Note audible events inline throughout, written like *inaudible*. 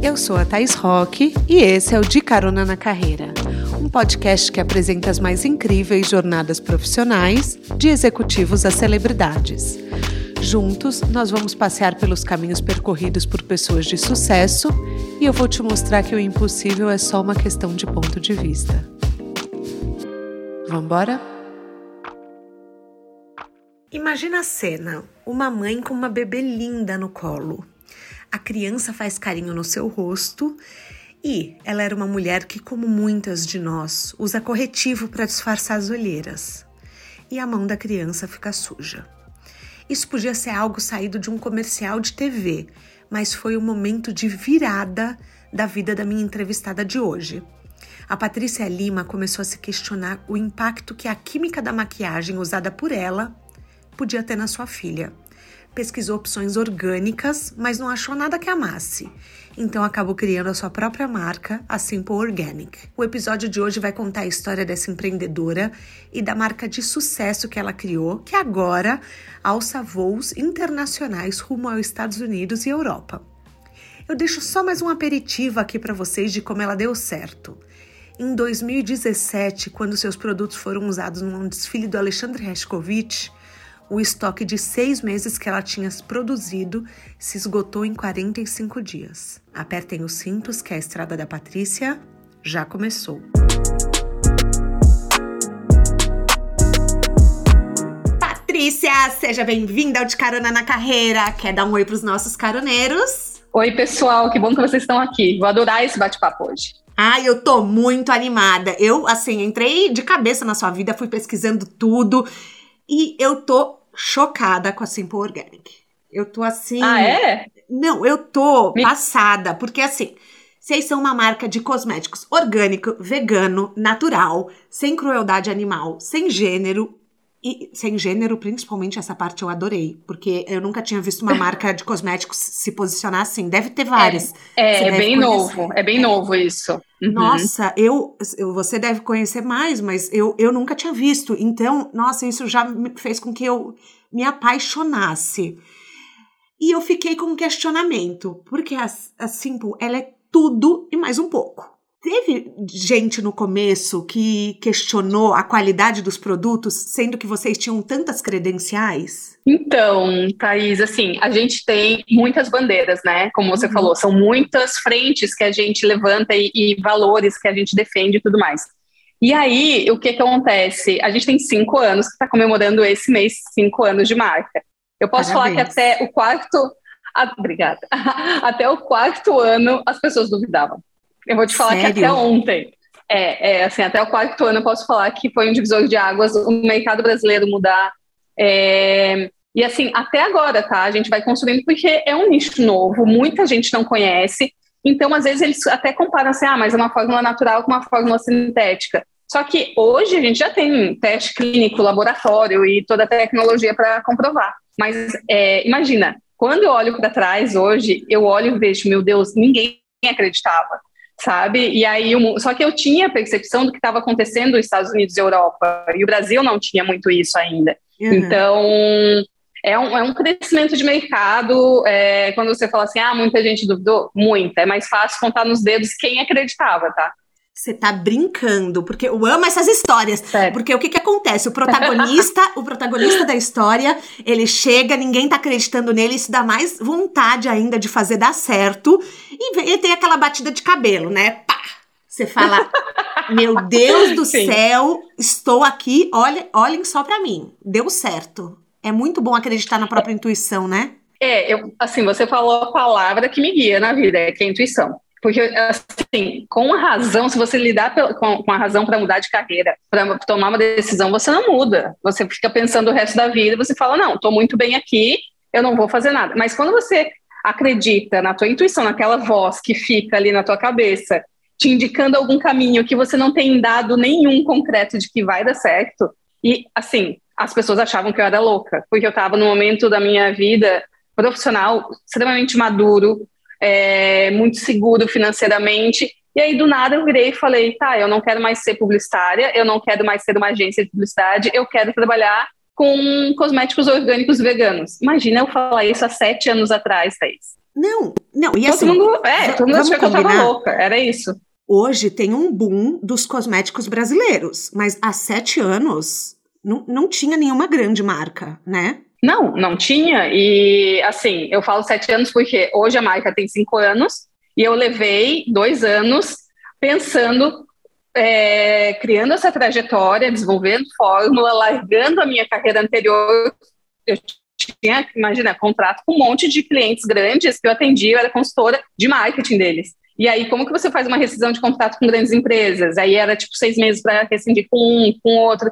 Eu sou a Thais Roque e esse é o De Carona na Carreira, um podcast que apresenta as mais incríveis jornadas profissionais, de executivos a celebridades. Juntos, nós vamos passear pelos caminhos percorridos por pessoas de sucesso e eu vou te mostrar que o impossível é só uma questão de ponto de vista. Vamos embora? Imagina a cena: uma mãe com uma bebê linda no colo. A criança faz carinho no seu rosto e ela era uma mulher que, como muitas de nós, usa corretivo para disfarçar as olheiras. E a mão da criança fica suja. Isso podia ser algo saído de um comercial de TV, mas foi o momento de virada da vida da minha entrevistada de hoje. A Patrícia Lima começou a se questionar o impacto que a química da maquiagem usada por ela podia ter na sua filha pesquisou opções orgânicas, mas não achou nada que amasse. Então acabou criando a sua própria marca, a Simple Organic. O episódio de hoje vai contar a história dessa empreendedora e da marca de sucesso que ela criou, que agora alça voos internacionais rumo aos Estados Unidos e Europa. Eu deixo só mais um aperitivo aqui para vocês de como ela deu certo. Em 2017, quando seus produtos foram usados num desfile do Alexandre Rescovitch, o estoque de seis meses que ela tinha produzido se esgotou em 45 dias. Apertem os cintos que a estrada da Patrícia já começou. Patrícia, seja bem-vinda ao De Carona na Carreira. Quer dar um oi para os nossos caroneiros? Oi, pessoal, que bom que vocês estão aqui. Vou adorar esse bate-papo hoje. Ai, eu tô muito animada. Eu, assim, entrei de cabeça na sua vida, fui pesquisando tudo e eu tô chocada com a Simple Organic. Eu tô assim. Ah, é? Não, eu tô Me... passada, porque assim. Vocês são uma marca de cosméticos orgânico, vegano, natural, sem crueldade animal, sem gênero, e sem gênero, principalmente essa parte eu adorei, porque eu nunca tinha visto uma marca de cosméticos se posicionar assim. Deve ter várias. É, é, é bem conhecer. novo, é bem novo isso. Uhum. Nossa, eu, você deve conhecer mais, mas eu, eu nunca tinha visto. Então, nossa, isso já fez com que eu me apaixonasse. E eu fiquei com um questionamento, porque a, a Simple, ela é tudo e mais um pouco. Teve gente no começo que questionou a qualidade dos produtos, sendo que vocês tinham tantas credenciais? Então, Thaís, assim, a gente tem muitas bandeiras, né? Como você uhum. falou, são muitas frentes que a gente levanta e, e, valores que a gente defende e tudo mais. E aí, o que, que acontece? A gente tem cinco anos, que está comemorando esse mês cinco anos de marca. Eu posso Parabéns. falar que até o quarto. Ah, obrigada. *laughs* Até o quarto ano as pessoas duvidavam. Eu vou te falar Sério? que até ontem, é, é, assim, até o quarto ano eu posso falar que foi um divisor de águas o mercado brasileiro mudar. É, e assim, até agora, tá? A gente vai construindo porque é um nicho novo, muita gente não conhece. Então, às vezes, eles até comparam assim, ah, mas é uma fórmula natural com uma fórmula sintética. Só que hoje a gente já tem teste clínico, laboratório e toda a tecnologia para comprovar. Mas é, imagina, quando eu olho para trás hoje, eu olho e vejo, meu Deus, ninguém acreditava sabe? E aí, só que eu tinha a percepção do que estava acontecendo nos Estados Unidos e Europa, e o Brasil não tinha muito isso ainda. Uhum. Então, é um, é um crescimento de mercado. É, quando você fala assim, ah, muita gente duvidou, muita. É mais fácil contar nos dedos quem acreditava, tá? Você tá brincando, porque eu amo essas histórias. Sério? Porque o que que acontece? O protagonista, *laughs* o protagonista da história, ele chega, ninguém tá acreditando nele, isso dá mais vontade ainda de fazer dar certo. E, tem aquela batida de cabelo, né? Pá! Você fala, *laughs* meu Deus do Sim. céu, estou aqui, olha, olhem só para mim, deu certo. É muito bom acreditar na própria intuição, né? É, eu, assim, você falou a palavra que me guia na vida, é que é a intuição. Porque, assim, com a razão, se você lidar com, a razão para mudar de carreira, para tomar uma decisão, você não muda. Você fica pensando o resto da vida, você fala, não, estou muito bem aqui, eu não vou fazer nada. Mas quando você acredita na tua intuição, naquela voz que fica ali na tua cabeça, te indicando algum caminho que você não tem dado nenhum concreto de que vai dar certo, e, assim, as pessoas achavam que eu era louca, porque eu estava no momento da minha vida profissional extremamente maduro, é, muito seguro financeiramente. E aí, do nada, eu virei e falei: tá, eu não quero mais ser publicitária, eu não quero mais ser uma agência de publicidade, eu quero trabalhar com cosméticos orgânicos veganos. Imagina eu falar isso há sete anos atrás, Thaís. Não, não, e todo assim. Mundo, é, todo mundo achou que eu tava louca, era isso. Hoje tem um boom dos cosméticos brasileiros, mas há sete anos não, não tinha nenhuma grande marca, né? Não, não tinha. E assim, eu falo sete anos porque hoje a marca tem cinco anos e eu levei dois anos pensando, é, criando essa trajetória, desenvolvendo fórmula, largando a minha carreira anterior. Eu tinha, imagina, contrato com um monte de clientes grandes que eu atendia, eu era consultora de marketing deles. E aí, como que você faz uma rescisão de contrato com grandes empresas? Aí era tipo seis meses para rescindir com um, com outro.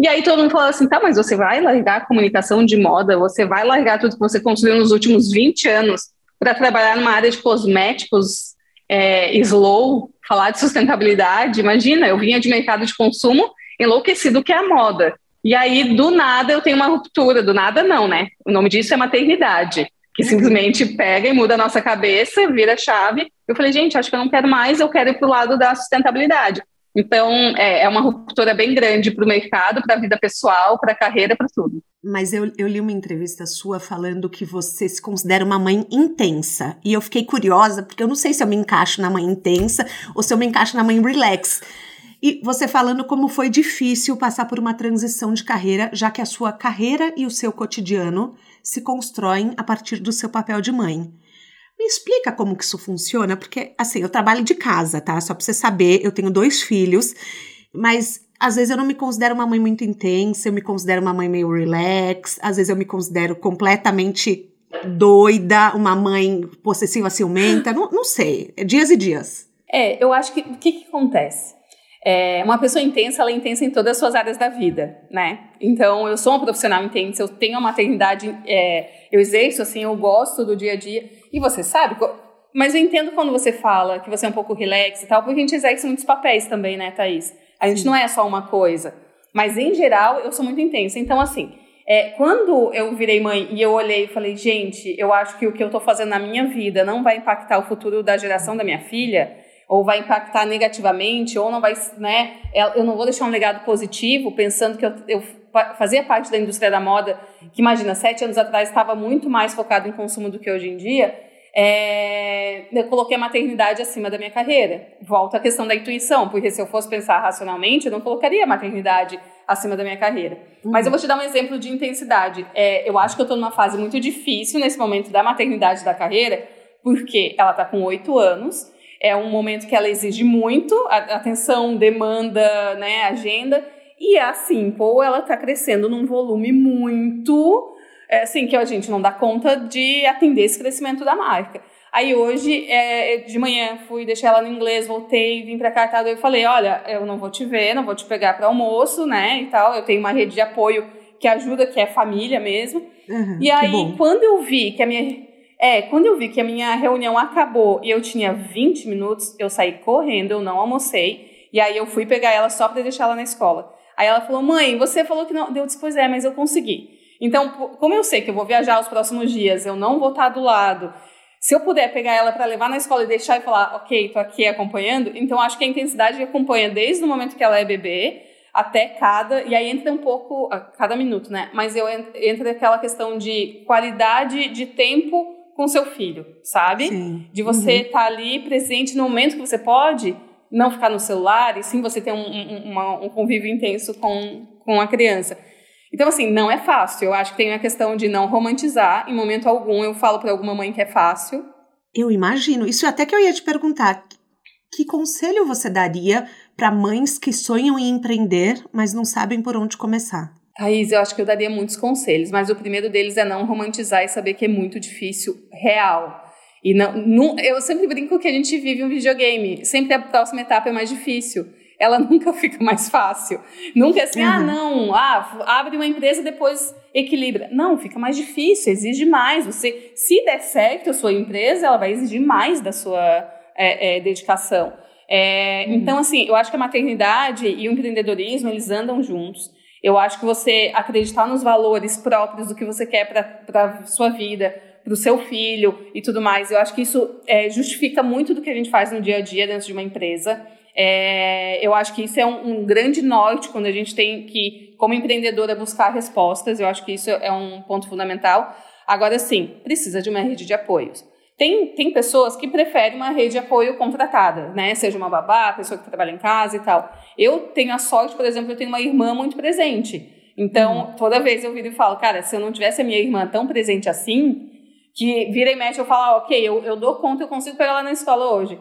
E aí todo mundo falava assim, tá, mas você vai largar a comunicação de moda, você vai largar tudo que você construiu nos últimos 20 anos para trabalhar numa área de cosméticos é, slow, falar de sustentabilidade. Imagina, eu vinha de mercado de consumo enlouquecido que é a moda. E aí, do nada, eu tenho uma ruptura. Do nada, não, né? O nome disso é maternidade, que simplesmente pega e muda a nossa cabeça, vira chave. Eu falei, gente, acho que eu não quero mais, eu quero ir para o lado da sustentabilidade. Então, é, é uma ruptura bem grande para o mercado, para a vida pessoal, para a carreira, para tudo. Mas eu, eu li uma entrevista sua falando que você se considera uma mãe intensa. E eu fiquei curiosa, porque eu não sei se eu me encaixo na mãe intensa ou se eu me encaixo na mãe relax. E você falando como foi difícil passar por uma transição de carreira, já que a sua carreira e o seu cotidiano se constroem a partir do seu papel de mãe. Me explica como que isso funciona, porque assim, eu trabalho de casa, tá? Só pra você saber, eu tenho dois filhos, mas às vezes eu não me considero uma mãe muito intensa, eu me considero uma mãe meio relax, às vezes eu me considero completamente doida, uma mãe possessiva ciumenta, não, não sei, é dias e dias. É, eu acho que o que, que acontece? É, uma pessoa intensa, ela é intensa em todas as suas áreas da vida, né? Então, eu sou uma profissional intensa, eu tenho a maternidade, é, eu exerço, assim, eu gosto do dia a dia. E você sabe, mas eu entendo quando você fala que você é um pouco relax e tal, porque a gente exerce muitos papéis também, né, Thaís? A gente Sim. não é só uma coisa. Mas, em geral, eu sou muito intensa. Então, assim, é, quando eu virei mãe e eu olhei e falei, gente, eu acho que o que eu tô fazendo na minha vida não vai impactar o futuro da geração da minha filha ou vai impactar negativamente, ou não vai, né? Eu não vou deixar um legado positivo pensando que eu, eu fazia parte da indústria da moda, que imagina, sete anos atrás estava muito mais focado em consumo do que hoje em dia. É, eu coloquei a maternidade acima da minha carreira. Volta à questão da intuição, porque se eu fosse pensar racionalmente, eu não colocaria a maternidade acima da minha carreira. Uhum. Mas eu vou te dar um exemplo de intensidade. É, eu acho que eu estou numa fase muito difícil nesse momento da maternidade da carreira, porque ela está com oito anos é um momento que ela exige muito atenção, demanda, né, agenda. E a Simple, ela está crescendo num volume muito, é, assim, que a gente não dá conta de atender esse crescimento da marca. Aí hoje, é, de manhã, fui deixar ela no inglês, voltei, vim pra cá e tal, eu falei, olha, eu não vou te ver, não vou te pegar para almoço, né, e tal. Eu tenho uma rede de apoio que ajuda, que é família mesmo. Uhum, e aí, quando eu vi que a minha é, quando eu vi que a minha reunião acabou e eu tinha 20 minutos, eu saí correndo, eu não almocei. E aí eu fui pegar ela só para deixar ela na escola. Aí ela falou: "Mãe, você falou que não". Deu, disse: "Pois é, mas eu consegui". Então, como eu sei que eu vou viajar os próximos dias, eu não vou estar do lado. Se eu puder pegar ela para levar na escola e deixar e falar, ok, tô aqui acompanhando, então acho que a intensidade acompanha desde o momento que ela é bebê até cada, e aí entra um pouco, cada minuto, né? Mas eu entra aquela questão de qualidade de tempo com seu filho, sabe? Sim. De você estar uhum. tá ali presente no momento que você pode, não ficar no celular, e sim você ter um, um, uma, um convívio intenso com, com a criança. Então, assim, não é fácil. Eu acho que tem a questão de não romantizar. Em momento algum, eu falo para alguma mãe que é fácil. Eu imagino. Isso até que eu ia te perguntar. Que conselho você daria para mães que sonham em empreender, mas não sabem por onde começar? Thaís, eu acho que eu daria muitos conselhos, mas o primeiro deles é não romantizar e saber que é muito difícil, real. E não, não, eu sempre brinco que a gente vive um videogame, sempre a próxima etapa é mais difícil. Ela *laughs* nunca fica mais fácil. Nunca é assim, ah, uhum. ah, não, ah, abre uma empresa depois equilibra. Não, fica mais difícil, exige mais. Você, se der certo a sua empresa, ela vai exigir mais da sua é, é, dedicação. É, uhum. Então, assim, eu acho que a maternidade e o empreendedorismo, eles andam juntos. Eu acho que você acreditar nos valores próprios do que você quer para a sua vida, para o seu filho e tudo mais, eu acho que isso é, justifica muito do que a gente faz no dia a dia dentro de uma empresa. É, eu acho que isso é um, um, grande norte quando a gente tem que, como empreendedora, buscar respostas. Eu acho que isso é um ponto fundamental. Agora, sim, precisa de uma rede de apoios. Tem, tem pessoas que preferem uma rede de apoio contratada, né? Seja uma babá, pessoa que trabalha em casa e tal. Eu tenho a sorte, por exemplo, eu tenho uma irmã muito presente. Então, uhum. toda vez eu viro e falo, cara, se eu não tivesse a minha irmã tão presente assim, que vira e mexe eu falo, ah, ok, eu, eu dou conta, eu consigo pegar ela na escola hoje.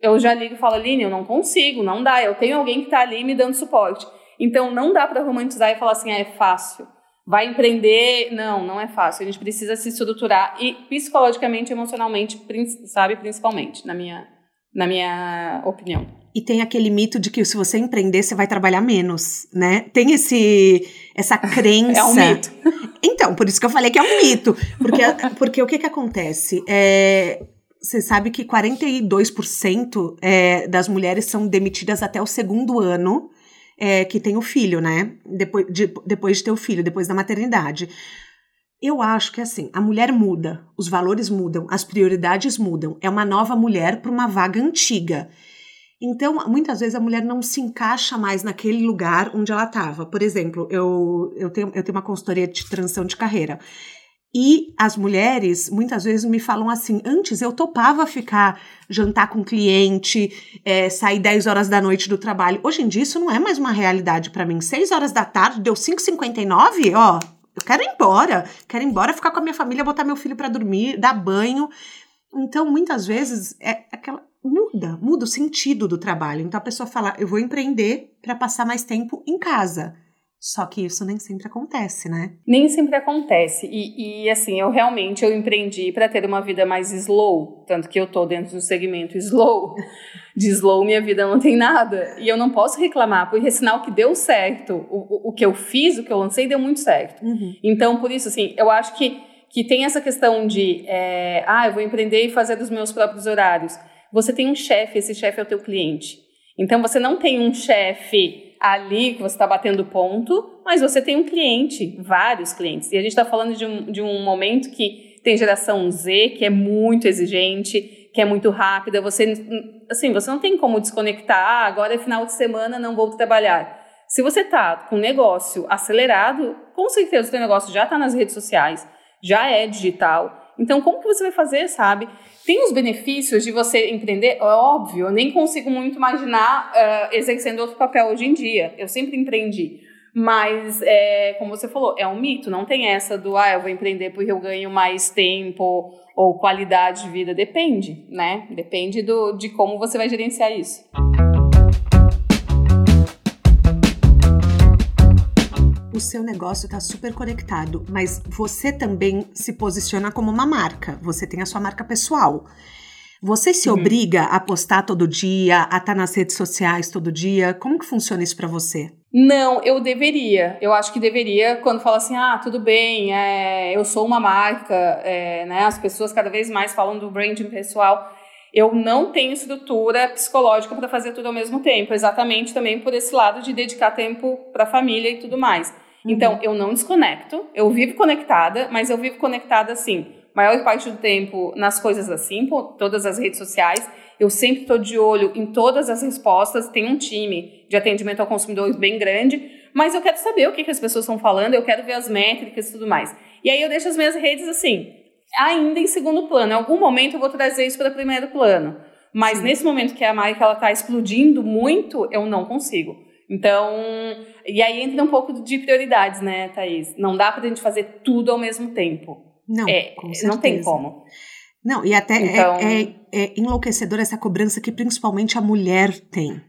Eu já ligo e falo, Aline, eu não consigo, não dá. Eu tenho alguém que está ali me dando suporte. Então, não dá para romantizar e falar assim, ah, é fácil vai empreender. Não, não é fácil. A gente precisa se estruturar e psicologicamente, emocionalmente, sabe, principalmente, na minha, na minha opinião. E tem aquele mito de que se você empreender, você vai trabalhar menos, né? Tem esse essa crença. *laughs* é um mito. Então, por isso que eu falei que é um mito. Porque, porque o que que acontece? É, você sabe que 42% é, das mulheres são demitidas até o segundo ano é, que tem o filho, né? Depois de, depois de ter o filho, depois da maternidade. Eu acho que assim, a mulher muda, os valores mudam, as prioridades mudam. É uma nova mulher para uma vaga antiga. Então, muitas vezes a mulher não se encaixa mais naquele lugar onde ela estava. Por exemplo, eu, eu, tenho, eu tenho uma consultoria de transição de carreira. E as mulheres muitas vezes me falam assim: antes eu topava ficar jantar com cliente, é, sair 10 horas da noite do trabalho. Hoje em dia isso não é mais uma realidade para mim. 6 horas da tarde, deu 5h59, ó, eu quero ir embora. Quero ir embora, ficar com a minha família, botar meu filho para dormir, dar banho. Então, muitas vezes, é aquela. Muda, muda o sentido do trabalho. Então a pessoa fala: eu vou empreender para passar mais tempo em casa. Só que isso nem sempre acontece, né? Nem sempre acontece. E, e assim, eu realmente eu empreendi para ter uma vida mais slow. Tanto que eu tô dentro do segmento slow. De slow, minha vida não tem nada. E eu não posso reclamar, porque é sinal que deu certo. O, o, o que eu fiz, o que eu lancei, deu muito certo. Uhum. Então, por isso, assim, eu acho que, que tem essa questão de, é, ah, eu vou empreender e fazer dos meus próprios horários. Você tem um chefe, esse chefe é o teu cliente. Então, você não tem um chefe ali que você está batendo ponto, mas você tem um cliente, vários clientes. E a gente está falando de um, de um momento que tem geração Z, que é muito exigente, que é muito rápida. Você, assim, você não tem como desconectar. Ah, agora é final de semana, não vou trabalhar. Se você está com um negócio acelerado, com certeza o seu negócio já está nas redes sociais, já é digital. Então, como que você vai fazer, sabe? Tem os benefícios de você empreender, é óbvio, eu nem consigo muito imaginar uh, exercendo outro papel hoje em dia. Eu sempre empreendi. Mas, é, como você falou, é um mito, não tem essa do, ah, eu vou empreender porque eu ganho mais tempo ou qualidade de vida. Depende, né? Depende do, de como você vai gerenciar isso. O seu negócio está super conectado, mas você também se posiciona como uma marca. Você tem a sua marca pessoal. Você se uhum. obriga a postar todo dia, a estar tá nas redes sociais todo dia? Como que funciona isso para você? Não, eu deveria. Eu acho que deveria quando fala assim, ah, tudo bem, é, eu sou uma marca, é, né? As pessoas cada vez mais falam do branding pessoal. Eu não tenho estrutura psicológica para fazer tudo ao mesmo tempo, exatamente também por esse lado de dedicar tempo para a família e tudo mais. Então, uhum. eu não desconecto, eu vivo conectada, mas eu vivo conectada assim, maior parte do tempo nas coisas assim, por todas as redes sociais. Eu sempre estou de olho em todas as respostas. Tem um time de atendimento ao consumidor bem grande, mas eu quero saber o que, que as pessoas estão falando, eu quero ver as métricas e tudo mais. E aí eu deixo as minhas redes assim, ainda em segundo plano. Em algum momento eu vou trazer isso para primeiro plano. Mas Sim. nesse momento que a marca está explodindo muito, eu não consigo. Então, e aí entra um pouco de prioridades, né, Thaís? Não dá pra gente fazer tudo ao mesmo tempo. Não, é, não tem como. Não, e até é, então... é, é, é enlouquecedor essa cobrança que principalmente a mulher tem.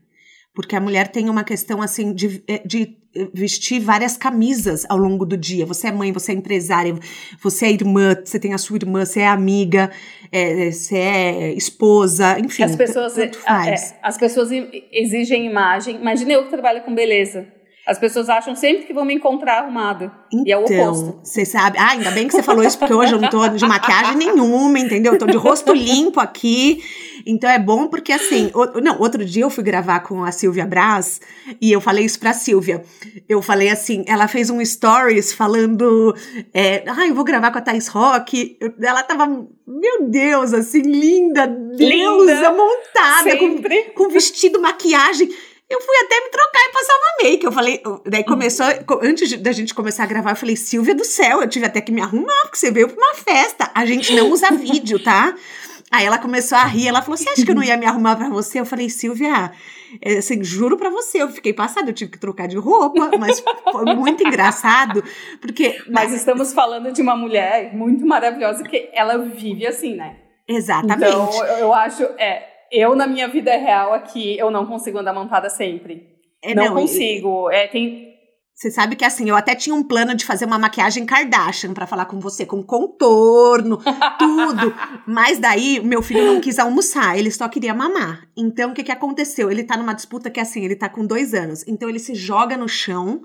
Porque a mulher tem uma questão assim de, é, de vestir várias camisas ao longo do dia. Você é mãe, você é empresária, você é irmã, você tem a sua irmã, você é amiga, é, você é esposa, enfim. As pessoas, é, as pessoas exigem imagem. Imagina eu que trabalho com beleza. As pessoas acham sempre que vão me encontrar arrumada. Então, e é o então, oposto. Você sabe. Ah, ainda bem que você falou isso, porque hoje eu não tô de maquiagem nenhuma, entendeu? Eu tô de rosto limpo aqui. Então é bom porque, assim. O, não, outro dia eu fui gravar com a Silvia Braz e eu falei isso pra Silvia. Eu falei assim: ela fez um stories falando. É, ah, eu vou gravar com a Thais Rock. ela tava, meu Deus, assim, linda, deusa, linda, montada, com, com vestido, maquiagem. Eu fui até me trocar e passar uma make. Eu falei, daí começou, antes da gente começar a gravar, eu falei, Silvia do céu, eu tive até que me arrumar, porque você veio pra uma festa. A gente não usa *laughs* vídeo, tá? Aí ela começou a rir, ela falou: Você acha que eu não ia me arrumar para você? Eu falei, Silvia, é, assim, juro para você, eu fiquei passada, eu tive que trocar de roupa, mas foi muito engraçado, porque. *laughs* Mas estamos falando de uma mulher muito maravilhosa que ela vive assim, né? Exatamente. Então, eu, eu acho, é, eu na minha vida real aqui, eu não consigo andar montada sempre. É, não, não, consigo. É, tem, você sabe que assim, eu até tinha um plano de fazer uma maquiagem Kardashian para falar com você, com contorno, *laughs* tudo. Mas daí, meu filho não quis almoçar, ele só queria mamar. Então, o que que aconteceu? Ele tá numa disputa que assim, ele tá com dois anos. Então, ele se joga no chão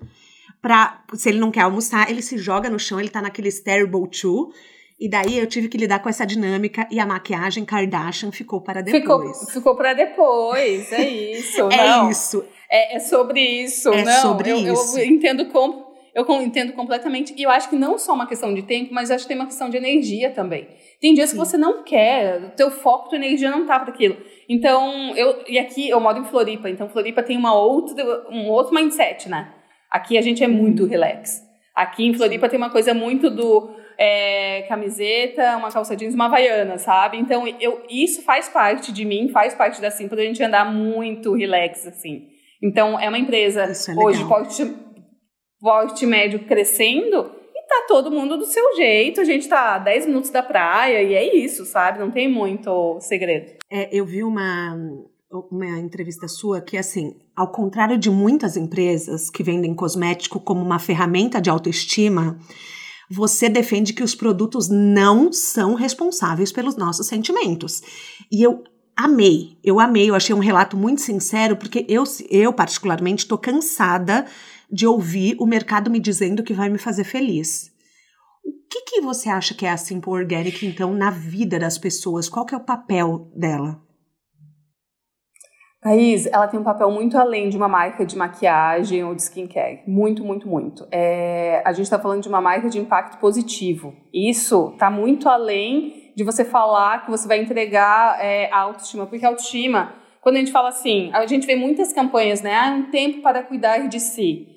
pra. Se ele não quer almoçar, ele se joga no chão, ele tá naquele terrible two. E daí eu tive que lidar com essa dinâmica e a maquiagem Kardashian ficou para depois. Ficou, ficou para depois, é isso. *laughs* é não. isso. É, é sobre isso, é não. Sobre eu, isso. eu entendo como. Eu entendo completamente. E eu acho que não só uma questão de tempo, mas acho que tem uma questão de energia também. Tem dias Sim. que você não quer, o teu foco, tua energia não tá para aquilo. Então, eu. E aqui eu moro em Floripa, então Floripa tem uma outra, um outro mindset, né? Aqui a gente é muito relax. Aqui em Floripa tem uma coisa muito do é, camiseta, uma calça jeans, uma havaiana, sabe? Então, eu, isso faz parte de mim, faz parte da Simples, a gente andar muito relax, assim. Então, é uma empresa é hoje porte, porte médio crescendo e tá todo mundo do seu jeito. A gente tá a 10 minutos da praia e é isso, sabe? Não tem muito segredo. É, eu vi uma, uma entrevista sua que, assim, ao contrário de muitas empresas que vendem cosmético como uma ferramenta de autoestima, você defende que os produtos não são responsáveis pelos nossos sentimentos. E eu amei, eu amei, eu achei um relato muito sincero, porque eu, eu particularmente, estou cansada de ouvir o mercado me dizendo que vai me fazer feliz. O que, que você acha que é a Simple Organic, então, na vida das pessoas? Qual que é o papel dela? Thaís, ela tem um papel muito além de uma marca de maquiagem ou de skincare. Muito, muito, muito. É, a gente está falando de uma marca de impacto positivo. Isso está muito além de você falar que você vai entregar é, a autoestima, porque a autoestima, quando a gente fala assim, a gente vê muitas campanhas, né? Ah, um tempo para cuidar de si.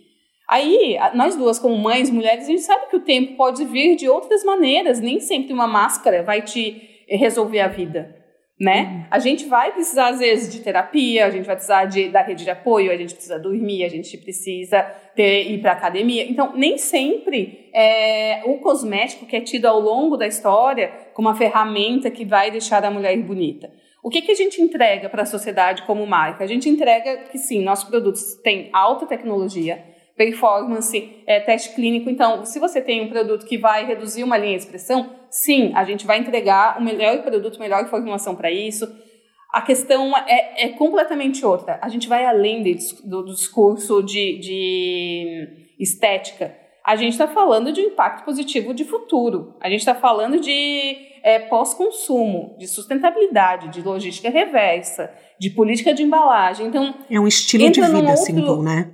Aí, nós duas, como mães, mulheres, a gente sabe que o tempo pode vir de outras maneiras, nem sempre uma máscara vai te resolver a vida né? Uhum. A gente vai precisar, às vezes, de terapia, a gente vai precisar de, da rede de apoio, a gente precisa dormir, a gente precisa ter, ir para academia. Então, nem sempre é, o cosmético que é tido ao longo da história como uma ferramenta que vai deixar a mulher bonita. O que, que a gente entrega para a sociedade como marca? A gente entrega que, sim, nossos produtos têm alta tecnologia, performance, é, teste clínico. Então, se você tem um produto que vai reduzir uma linha de expressão, sim, a gente vai entregar o melhor produto, melhor formulação para isso. A questão é, é, completamente outra. A gente vai além de, do, do, discurso de, de estética. A gente está falando de impacto positivo de futuro. A gente está falando de é, pós-consumo, de sustentabilidade, de logística reversa, de política de embalagem. Então, é um estilo de vida, outro, Simple, né?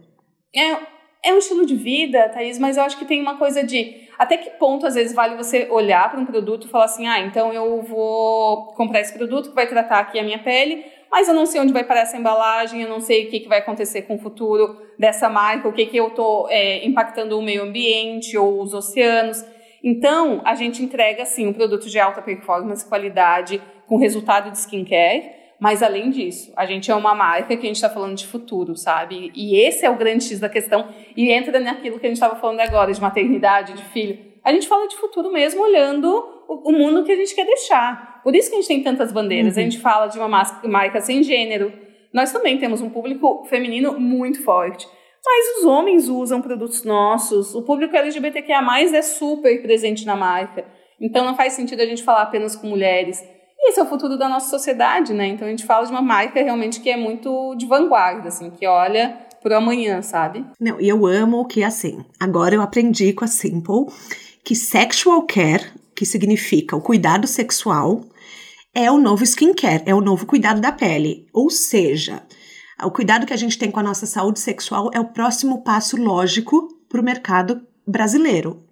É, é um estilo de vida, Thaís, mas eu acho que tem uma coisa de até que ponto, às vezes, vale você olhar para um produto e falar assim: ah, então eu vou comprar esse produto que vai tratar aqui a minha pele, mas eu não sei onde vai parar essa embalagem, eu não sei o que, que vai acontecer com o futuro dessa marca, o que, que eu estou é, impactando o meio ambiente ou os oceanos. Então, a gente entrega, sim, um produto de alta performance, qualidade, com resultado de skincare, mas além disso, a gente é uma marca que a gente está falando de futuro, sabe? E esse é o grande X da questão. E entra naquilo que a gente estava falando agora, de maternidade, de filho. A gente fala de futuro mesmo olhando o, o, mundo que a gente quer deixar. Por isso que a gente tem tantas bandeiras. Uhum. A gente fala de uma marca sem gênero. Nós também temos um público feminino muito forte. Mas os homens usam produtos nossos. O público LGBTQIA+, é super presente na marca. Então não faz sentido a gente falar apenas com mulheres. Esse é o futuro da nossa sociedade, né? Então a gente fala de uma marca realmente que é muito de vanguarda, assim, que olha pro amanhã, sabe? Não, e eu amo que, assim, agora eu aprendi com a Simple que sexual care, que significa o cuidado sexual, é o novo skincare, é o novo cuidado da pele. Ou seja, o cuidado que a gente tem com a nossa saúde sexual é o próximo passo lógico para o mercado brasileiro.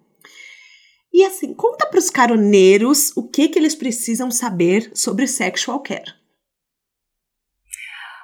E assim, conta para os caroneiros o que, que eles precisam saber sobre sexual care.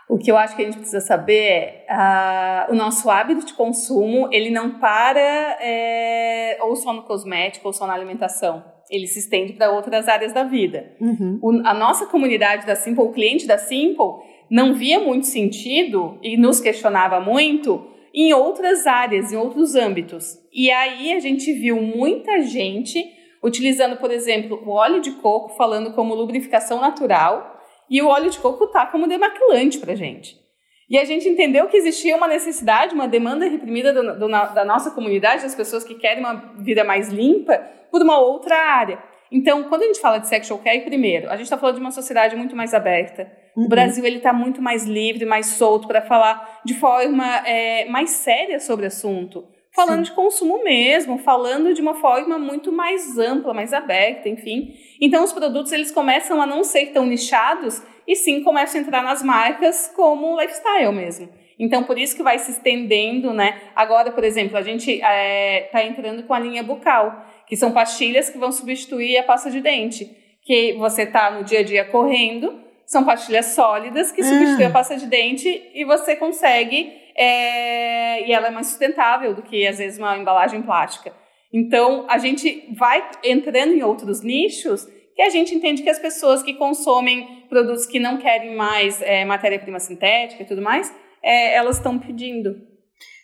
O que eu acho que a gente precisa saber é uh, o nosso hábito de consumo, ele não para é, ou só no cosmético ou só na alimentação, ele se estende para outras áreas da vida. Uhum. O, a nossa comunidade da Simple, o cliente da Simple, não via muito sentido e nos questionava muito em outras áreas, em outros âmbitos. E aí a gente viu muita gente utilizando, por exemplo, o óleo de coco falando como lubrificação natural e o óleo de coco tá como demaquilante para gente. E a gente entendeu que existia uma necessidade, uma demanda reprimida do, do, da nossa comunidade, das pessoas que querem uma vida mais limpa, por uma outra área. Então, quando a gente fala de sexual care, primeiro, a gente está falando de uma sociedade muito mais aberta. Uhum. O Brasil ele está muito mais livre, mais solto para falar de forma é, mais séria sobre o assunto. Falando Sim. de consumo mesmo, falando de uma forma muito mais ampla, mais aberta, enfim. Então, os produtos eles começam a não ser tão nichados e sim começam a entrar nas marcas como lifestyle mesmo. Então, por isso que vai se estendendo, né? Agora, por exemplo, a gente está é, entrando com a linha bucal que são pastilhas que vão substituir a pasta de dente. Que você está no dia a dia correndo, são pastilhas sólidas que substituem ah. a pasta de dente e você consegue. É, e ela é mais sustentável do que, às vezes, uma embalagem plástica. Então, a gente vai entrando em outros nichos que a gente entende que as pessoas que consomem produtos que não querem mais é, matéria-prima sintética e tudo mais, é, elas estão pedindo.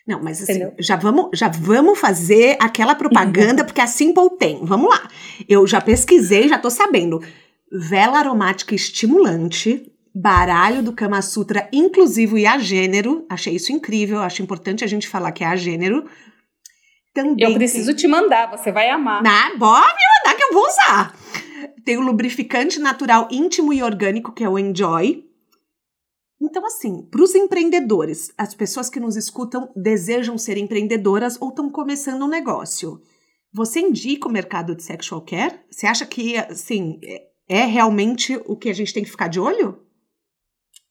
Não, mas assim, já vamos, já vamos fazer aquela propaganda, porque a Simple tem. Vamos lá. Eu já pesquisei, já tô sabendo. Vela aromática estimulante, baralho do Kama Sutra inclusivo e a gênero. Achei isso incrível, acho importante a gente falar que é a gênero. Também eu preciso tem... te mandar, você vai amar. Na, bora me mandar que eu vou usar. Tem o lubrificante natural íntimo e orgânico, que é o Enjoy. Então, assim, para os empreendedores, as pessoas que nos escutam desejam ser empreendedoras ou estão começando um negócio. Você indica o mercado de sexual care? Você acha que, assim, é realmente o que a gente tem que ficar de olho?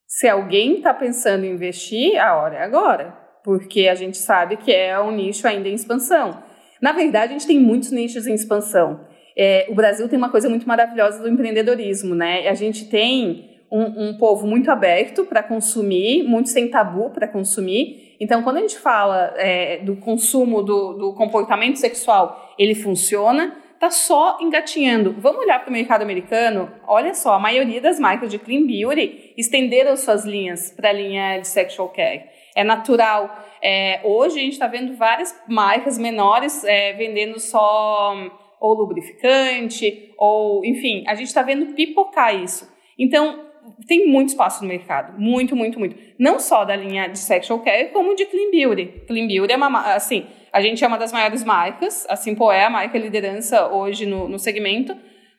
Se alguém está pensando em investir, a hora é agora. Porque a gente sabe que é um nicho ainda em expansão. Na verdade, a gente tem muitos nichos em expansão. É, o Brasil tem uma coisa muito maravilhosa do empreendedorismo, né? A gente tem um, um povo muito aberto para consumir, muito sem tabu para consumir. Então, quando a gente fala é, do consumo do, do comportamento sexual, ele funciona, tá só engatinhando. Vamos olhar para o mercado americano? Olha só, a maioria das marcas de clean beauty estenderam suas linhas para a linha de sexual care. É natural. É, hoje a gente está vendo várias marcas menores é, vendendo só ou lubrificante, ou enfim, a gente está vendo pipocar isso. Então, tem muito espaço no mercado, muito, muito, muito. Não só da linha de sexual care, como de clean beauty. Clean beauty é uma, assim, a gente é uma das maiores marcas, a Simple é a marca liderança hoje no, no segmento,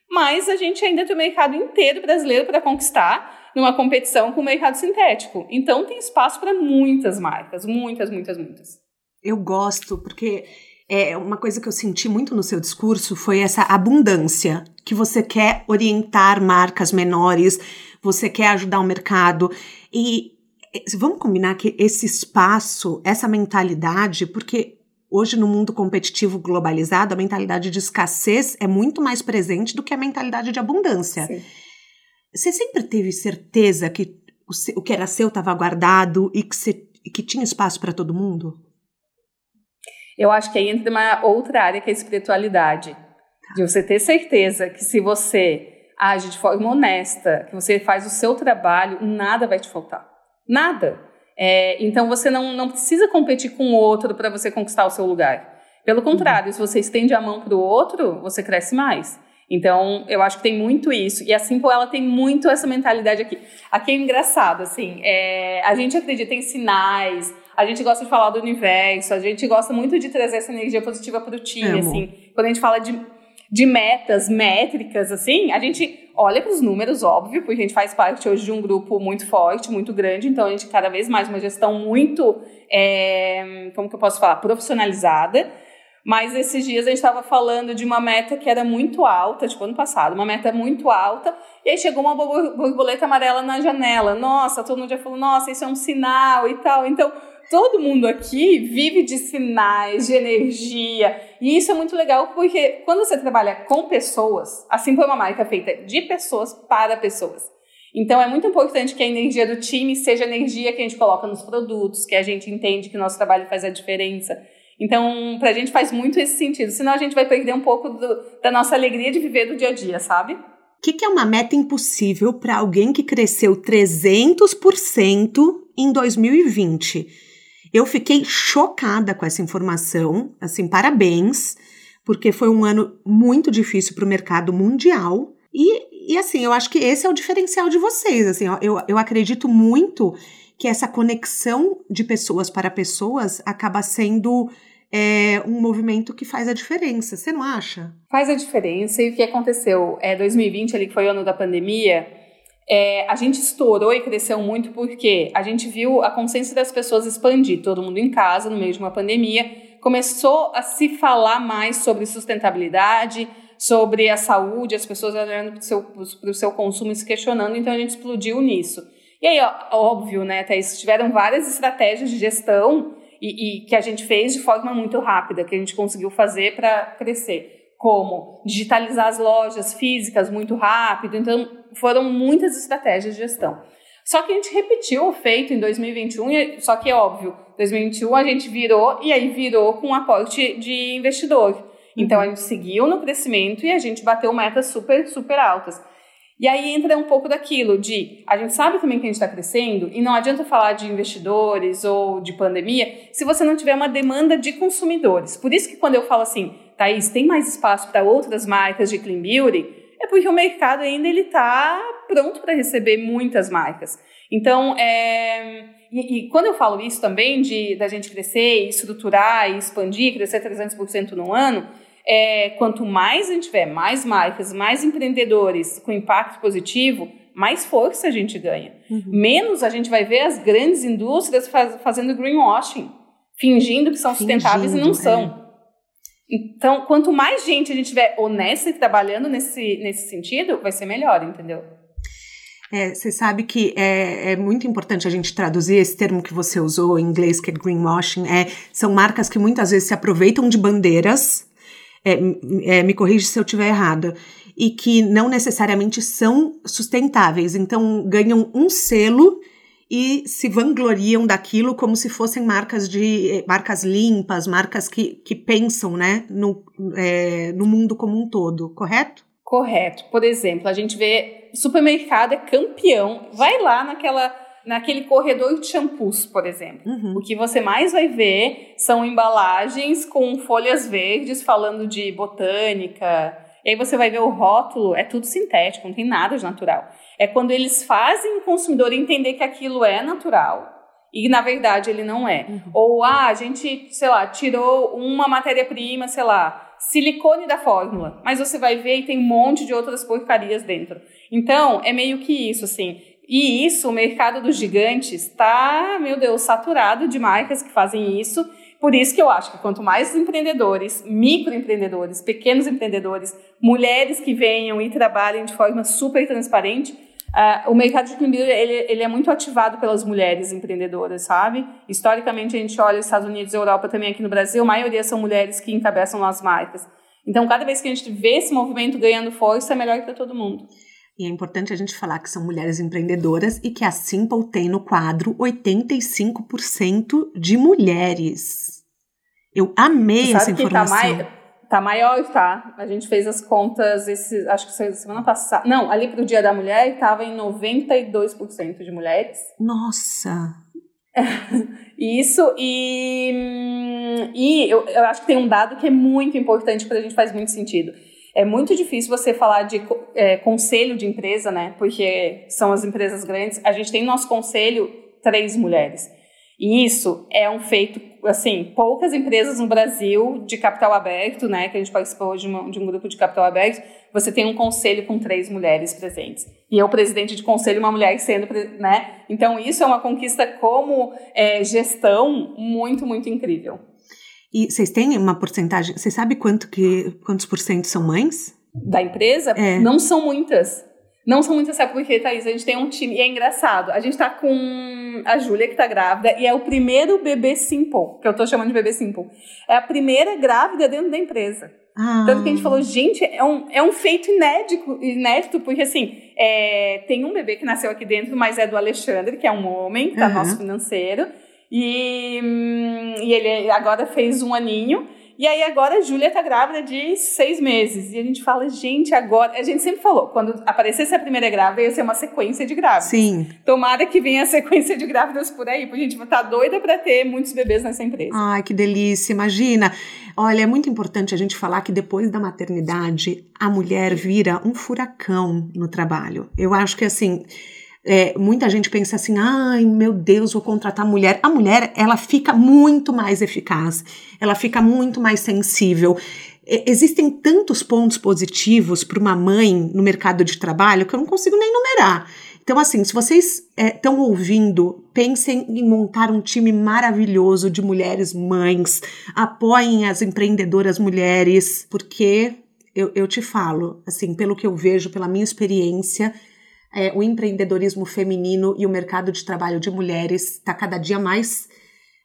mas a gente ainda tem o mercado inteiro brasileiro para conquistar numa competição com o mercado sintético. Então tem espaço para muitas marcas, muitas, muitas, muitas. Eu gosto, porque é uma coisa que eu senti muito no seu discurso foi essa abundância que você quer orientar marcas menores você quer ajudar o mercado. E vamos combinar que esse espaço, essa mentalidade, porque hoje no mundo competitivo globalizado, a mentalidade de escassez é muito mais presente do que a mentalidade de abundância. Sim. Você sempre teve certeza que o, que era seu estava guardado e que, você, que tinha espaço para todo mundo? Eu acho que aí entra uma outra área que é a espiritualidade. De você ter certeza que se você age de forma honesta, que você faz o seu trabalho, nada vai te faltar. Nada. É, então você não, não precisa competir com o outro para você conquistar o seu lugar. Pelo contrário, uhum. se você estende a mão para o outro, você cresce mais. Então, eu acho que tem muito isso. E a Simple, ela tem muito essa mentalidade aqui. Aqui é engraçado, assim, é, a gente acredita em sinais, a gente gosta de falar do universo, a gente gosta muito de trazer essa energia positiva para o time, assim. Quando a gente fala de de metas, métricas, assim, a gente olha para os números, óbvio, porque a gente faz parte hoje de um grupo muito forte, muito grande, então a gente cada vez mais uma gestão muito, é, como que eu posso falar, profissionalizada. Mas esses dias a gente estava falando de uma meta que era muito alta, tipo ano passado, uma meta muito alta, e aí chegou uma borboleta amarela na janela. Nossa, todo mundo já falou, nossa, isso é um sinal e tal. Então, todo mundo aqui vive de sinais, de energia. E isso é muito legal porque quando você trabalha com pessoas, assim foi uma marca feita de pessoas para pessoas. Então é muito importante que a energia do time seja a energia que a gente coloca nos produtos, que a gente entende que o nosso trabalho faz a diferença. Então, para a gente faz muito esse sentido, senão a gente vai perder um pouco do, da nossa alegria de viver do dia a dia, sabe? O que, que é uma meta impossível para alguém que cresceu 300% em 2020? Eu fiquei chocada com essa informação, assim, parabéns, porque foi um ano muito difícil para o mercado mundial. E, e assim, eu acho que esse é o diferencial de vocês. Assim, eu, eu acredito muito que essa conexão de pessoas para pessoas acaba sendo é, um movimento que faz a diferença. Você não acha? Faz a diferença. E o que aconteceu? É 2020, ali que foi o ano da pandemia, é, a gente estourou e cresceu muito porque a gente viu a consciência das pessoas expandir, todo mundo em casa, no meio de uma pandemia, começou a se falar mais sobre sustentabilidade, sobre a saúde, as pessoas olhando para o seu, seu consumo e se questionando, então a gente explodiu nisso. E aí, óbvio, né, Thaís, tiveram várias estratégias de gestão e, e, que a gente fez de forma muito rápida, que a gente conseguiu fazer para crescer, como digitalizar as lojas físicas muito rápido. Então, foram muitas estratégias de gestão. Só que a gente repetiu o feito em 2021, só que é óbvio, 2021 a gente virou e aí virou com um aporte de investidor. Então a gente seguiu no crescimento e a gente bateu metas super, super altas. E aí entra um pouco daquilo de a gente sabe também que a gente está crescendo e não adianta falar de investidores ou de pandemia se você não tiver uma demanda de consumidores. Por isso que quando eu falo assim, Thaís, tem mais espaço para outras marcas de clean beauty, é porque o mercado ainda ele está pronto para receber muitas marcas. Então, é, e, e, quando eu falo isso também de da gente crescer, estruturar e expandir, crescer 300% no ano, é, quanto mais a gente tiver mais marcas, mais empreendedores com impacto positivo, mais força a gente ganha. Uhum. Menos a gente vai ver as grandes indústrias faz, fazendo greenwashing, fingindo que são fingindo, sustentáveis e não são. É. Então, quanto mais gente a gente tiver honesta e trabalhando nesse, nesse sentido, vai ser melhor, entendeu? É, você sabe que é, é, muito importante a gente traduzir esse termo que você usou em inglês, que é greenwashing. É, são marcas que muitas vezes se aproveitam de bandeiras é, é, me corrija se eu estiver errada, e que não necessariamente são sustentáveis. Então, ganham um selo e se vangloriam daquilo como se fossem marcas de é, marcas limpas, marcas que, que pensam né, no, é, no mundo como um todo, correto? Correto. Por exemplo, a gente vê supermercado é campeão, vai lá naquela naquele corredor de shampoos, por exemplo. Uhum. O que você mais vai ver são embalagens com folhas verdes falando de botânica. E aí você vai ver o rótulo, é tudo sintético, não tem nada de natural. É quando eles fazem o consumidor entender que aquilo é natural e na verdade ele não é. Uhum. Ou ah, a gente, sei lá, tirou uma matéria-prima, sei lá, silicone da fórmula, mas você vai ver e tem um monte de outras porcarias dentro. Então, é meio que isso, assim. E isso, o mercado dos gigantes está, meu Deus, saturado de marcas que fazem isso. Por isso que eu acho que quanto mais empreendedores, microempreendedores, pequenos empreendedores, mulheres que venham e trabalhem de forma super transparente, uh, o mercado de clean ele, ele é muito ativado pelas mulheres empreendedoras, sabe? Historicamente, a gente olha os Estados Unidos e Europa também aqui no Brasil, a maioria são mulheres que encabeçam as marcas. Então, cada vez que a gente vê esse movimento ganhando força, é melhor para todo mundo. E é importante a gente falar que são mulheres empreendedoras e que a Simple tem no quadro 85% de mulheres. Eu amei essa tá informação. Tá, mai tá maior, tá? A gente fez as contas, esse, acho que semana passada. Não, ali para o Dia da Mulher estava em 92% de mulheres. Nossa! *laughs* Isso, e, e eu, eu acho que tem um dado que é muito importante para a gente, faz muito sentido é muito difícil você falar de é, conselho de empresa, né? Porque são as empresas grandes. A gente tem no nosso conselho três mulheres. E isso é um feito, assim, poucas empresas no Brasil de capital aberto, né? Que a gente participou de, uma, de um grupo de capital aberto. Você tem um conselho com três mulheres presentes. E é o presidente de conselho uma mulher sendo, né? Então, isso é uma conquista como é, gestão muito, muito incrível. E vocês têm uma porcentagem? Você sabe quanto que, quantos por cento são mães? Da empresa? É. Não são muitas. Não são muitas, sabe por quê, Thaís? A gente tem um time, e é engraçado, a gente tá com a Júlia, que tá grávida, e é o primeiro bebê Simple, que eu tô chamando de bebê Simple. É a primeira grávida dentro da empresa. Ah. Tanto que a gente falou, gente, é um, é um feito inédito, inédito porque assim, é, tem um bebê que nasceu aqui dentro, mas é do Alexandre, que é um homem, que tá uhum. nosso financeiro, E, hum, e ele agora fez um aninho. E aí agora a Júlia tá grávida de seis meses. E a gente fala, gente, agora. A gente sempre falou, quando aparecesse a primeira grávida, ia ser uma sequência de grávidas. Sim. Tomara que venha a sequência de grávidas por aí, porque a gente tá doida para ter muitos bebês nessa empresa. Ai, que delícia, imagina. Olha, é muito importante a gente falar que depois da maternidade, a mulher vira um furacão no trabalho. Eu acho que assim é, muita gente pensa assim, ai meu Deus, vou contratar mulher. A mulher, ela fica muito mais eficaz, ela fica muito mais sensível. É, existem tantos pontos positivos para uma mãe no mercado de trabalho que eu não consigo nem numerar. Então, assim, se vocês estão é, ouvindo, pensem em montar um time maravilhoso de mulheres mães, apoiem as empreendedoras mulheres, porque eu, eu te falo, assim, pelo que eu vejo, pela minha experiência, é, o empreendedorismo feminino e o mercado de trabalho de mulheres está cada dia mais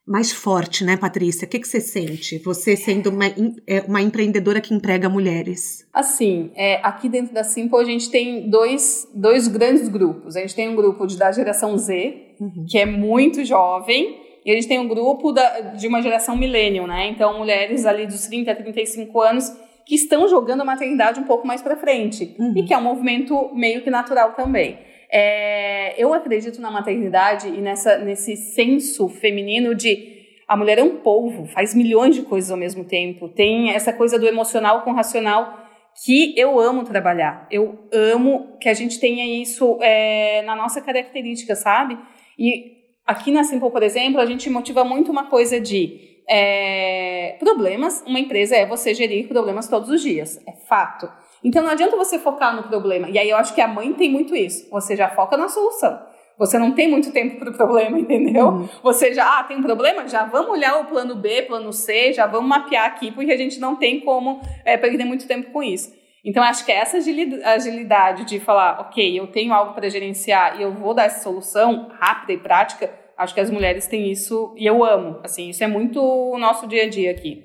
mais forte, né, Patrícia? O que, que você sente? Você sendo uma, é, uma empreendedora que emprega mulheres. Assim, é, aqui dentro da Simple a gente tem dois, dois grandes grupos. A gente tem um grupo de, da geração Z, uhum. que é muito jovem, e a gente tem um grupo da, de uma geração millennial, né? Então, mulheres ali dos 30 a 35 anos que estão jogando a maternidade um pouco mais para frente uhum. e que é um movimento meio que natural também. É, eu acredito na maternidade e nessa, nesse senso feminino de a mulher é um polvo, faz milhões de coisas ao mesmo tempo, tem essa coisa do emocional com o racional que eu amo trabalhar. Eu amo que a gente tenha isso é, na nossa característica, sabe? E aqui na Simple, por exemplo, a gente motiva muito uma coisa de é, problemas, uma empresa é você gerir problemas todos os dias, é fato. Então não adianta você focar no problema. E aí eu acho que a mãe tem muito isso. Você já foca na solução. Você não tem muito tempo para o problema, entendeu? Uhum. Você já, ah, tem um problema? Já vamos olhar o plano B, plano C, já vamos mapear aqui, porque a gente não tem como é, perder muito tempo com isso. Então, acho que essa agilidade de falar, ok, eu tenho algo para gerenciar e eu vou dar essa solução rápida e prática, Acho que as mulheres têm isso e eu amo. Assim, isso é muito o nosso dia a dia aqui.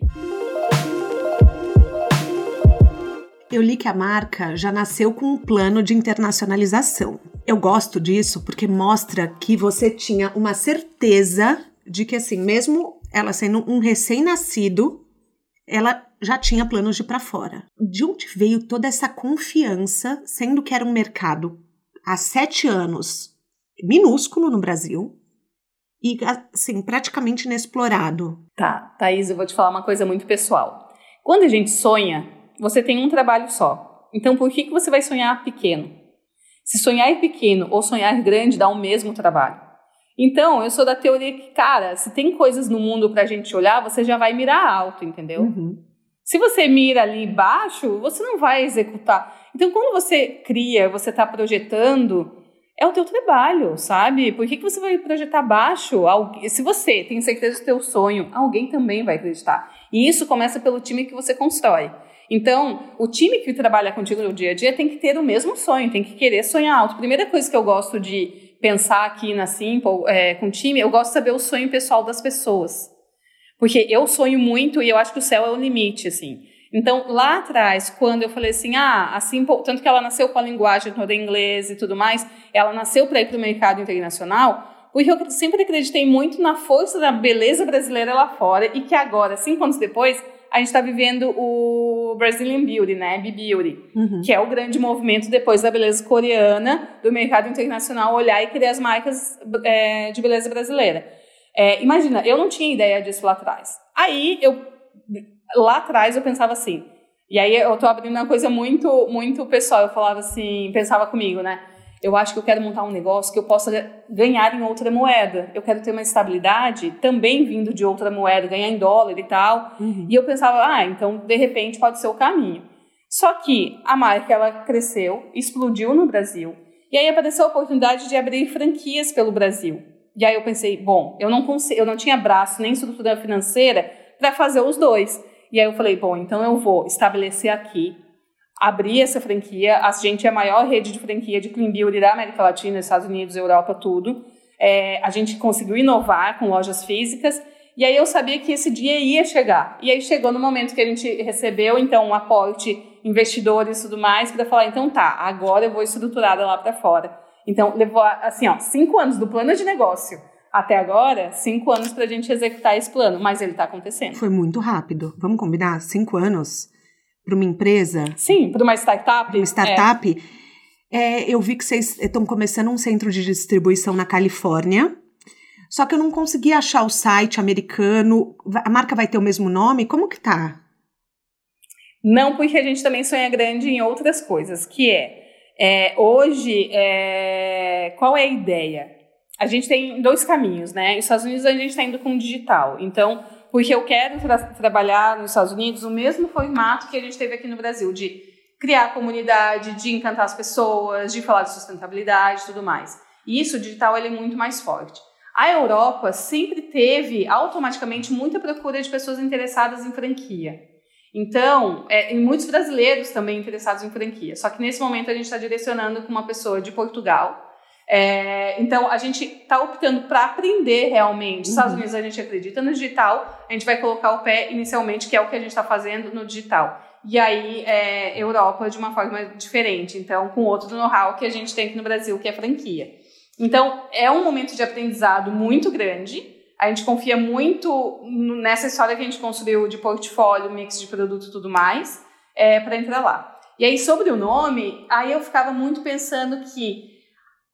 Eu li que a marca já nasceu com um plano de internacionalização. Eu gosto disso porque mostra que você tinha uma certeza de que, assim, mesmo ela sendo um recém-nascido, ela já tinha planos de ir para fora. De onde veio toda essa confiança, sendo que era um mercado há sete anos minúsculo no Brasil, e, assim, praticamente inexplorado. Tá, Thaís, eu vou te falar uma coisa muito pessoal. Quando a gente sonha, você tem um trabalho só. Então, por que, que você vai sonhar pequeno? Se sonhar pequeno ou sonhar grande dá o mesmo trabalho. Então, eu sou da teoria que, cara, se tem coisas no mundo pra gente olhar, você já vai mirar alto, entendeu? Uhum. Se você mira ali baixo, você não vai executar. Então, quando você cria, você está projetando, é o teu trabalho, sabe? Por que, que você vai projetar baixo? Se você tem certeza do teu sonho, alguém também vai acreditar. E isso começa pelo time que você constrói. Então, o time que trabalha contigo no dia a dia tem que ter o mesmo sonho, tem que querer sonhar alto. Primeira coisa que eu gosto de pensar aqui na Simple é, com o time, eu gosto de saber o sonho pessoal das pessoas. Porque eu sonho muito e eu acho que o céu é o limite, assim. Então, lá atrás, quando eu falei assim, ah, assim, tanto que ela nasceu com a linguagem toda em inglês e tudo mais, ela nasceu para ir para o mercado internacional, porque eu sempre acreditei muito na força da beleza brasileira lá fora e que agora, cinco anos depois, a gente está vivendo o Brazilian Beauty, né? B-Beauty, uhum. que é o grande movimento depois da beleza coreana, do mercado internacional olhar e criar as marcas é, de beleza brasileira. É, imagina, eu não tinha ideia disso lá atrás. Aí eu lá atrás eu pensava assim. E aí eu tô abrindo uma coisa muito, muito pessoal. Eu falava assim, pensava comigo, né? Eu acho que eu quero montar um negócio que eu possa ganhar em outra moeda. Eu quero ter uma estabilidade também vindo de outra moeda, ganhar em dólar e tal. Uhum. E eu pensava, ah, então de repente pode ser o caminho. Só que a marca ela cresceu, explodiu no Brasil. E aí apareceu a oportunidade de abrir franquias pelo Brasil. E aí eu pensei, bom, eu não consigo, eu não tinha braço nem estrutura financeira para fazer os dois. E aí eu falei, bom, então eu vou estabelecer aqui, abrir essa franquia. A gente é a maior rede de franquia de clean beauty da América Latina, Estados Unidos, Europa, tudo. É, a gente conseguiu inovar com lojas físicas. E aí eu sabia que esse dia ia chegar. E aí chegou no momento que a gente recebeu, então, um aporte, investidores e tudo mais, para falar, então tá, agora eu vou estruturada lá para fora. Então, levou, assim, ó, cinco anos do plano de negócio até agora, cinco anos para a gente executar esse plano, mas ele está acontecendo. Foi muito rápido. Vamos combinar? Cinco anos para uma empresa? Sim, para uma startup. Uma startup. É. É, eu vi que vocês estão começando um centro de distribuição na Califórnia. Só que eu não consegui achar o site americano. A marca vai ter o mesmo nome? Como que tá? Não, porque a gente também sonha grande em outras coisas, que é, é hoje, é, qual é a ideia? A gente tem dois caminhos, né? Nos Estados Unidos a gente está indo com digital. Então, porque eu quero tra trabalhar nos Estados Unidos o mesmo formato que a gente teve aqui no Brasil, de criar comunidade, de encantar as pessoas, de falar de sustentabilidade e tudo mais. E isso, o digital, ele é muito mais forte. A Europa sempre teve automaticamente muita procura de pessoas interessadas em franquia. Então, é, e muitos brasileiros também interessados em franquia. Só que nesse momento a gente está direcionando com uma pessoa de Portugal, é, então, a gente está optando para aprender realmente. Nos Estados uhum. Unidos, a gente acredita no digital, a gente vai colocar o pé inicialmente, que é o que a gente está fazendo no digital. E aí, é, Europa de uma forma diferente, então, com outro know-how que a gente tem aqui no Brasil, que é franquia. Então, é um momento de aprendizado muito grande. A gente confia muito nessa história que a gente construiu de portfólio, mix de produto e tudo mais, é, para entrar lá. E aí, sobre o nome, aí eu ficava muito pensando que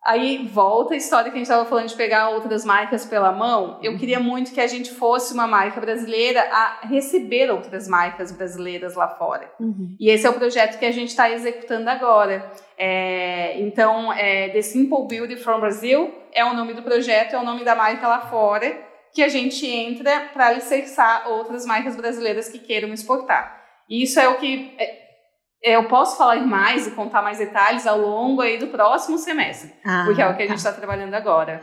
Aí volta a história que a gente estava falando de pegar outras marcas pela mão. Eu queria uhum. muito que a gente fosse uma marca brasileira a receber outras marcas brasileiras lá fora. Uhum. E esse é o projeto que a gente está executando agora. É, então, é, The Simple Beauty from Brazil é o nome do projeto, é o nome da marca lá fora, que a gente entra para alicerçar outras marcas brasileiras que queiram exportar. E isso é o que é, eu posso falar mais e contar mais detalhes ao longo aí do próximo semestre, ah, porque é o que a gente está tá trabalhando agora.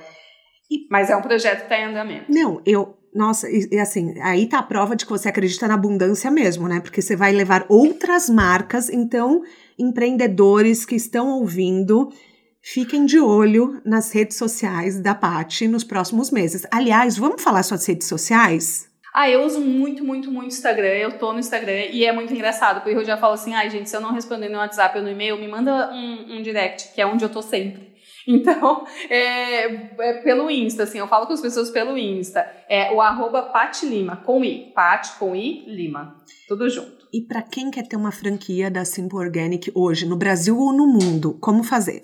Mas é um projeto que está em andamento. Não, eu. Nossa, e, e, assim, aí tá a prova de que você acredita na abundância mesmo, né? Porque você vai levar outras marcas, então, empreendedores que estão ouvindo, fiquem de olho nas redes sociais da Pati nos próximos meses. Aliás, vamos falar suas redes sociais? Ah, eu uso muito, muito, muito Instagram. Eu tô no Instagram e é muito engraçado, porque eu já falo assim, ai, ah, gente, se eu não responder no WhatsApp ou no e-mail, me manda um, um direct, que é onde eu tô sempre. *laughs* Então, é, é, pelo Insta, assim, eu falo com as pessoas pelo Insta. É o arroba Pat Lima, com I. Pat, com I, Lima. Tudo junto. E para quem quer ter uma franquia da Simple Organic hoje, no Brasil ou no mundo, como fazer?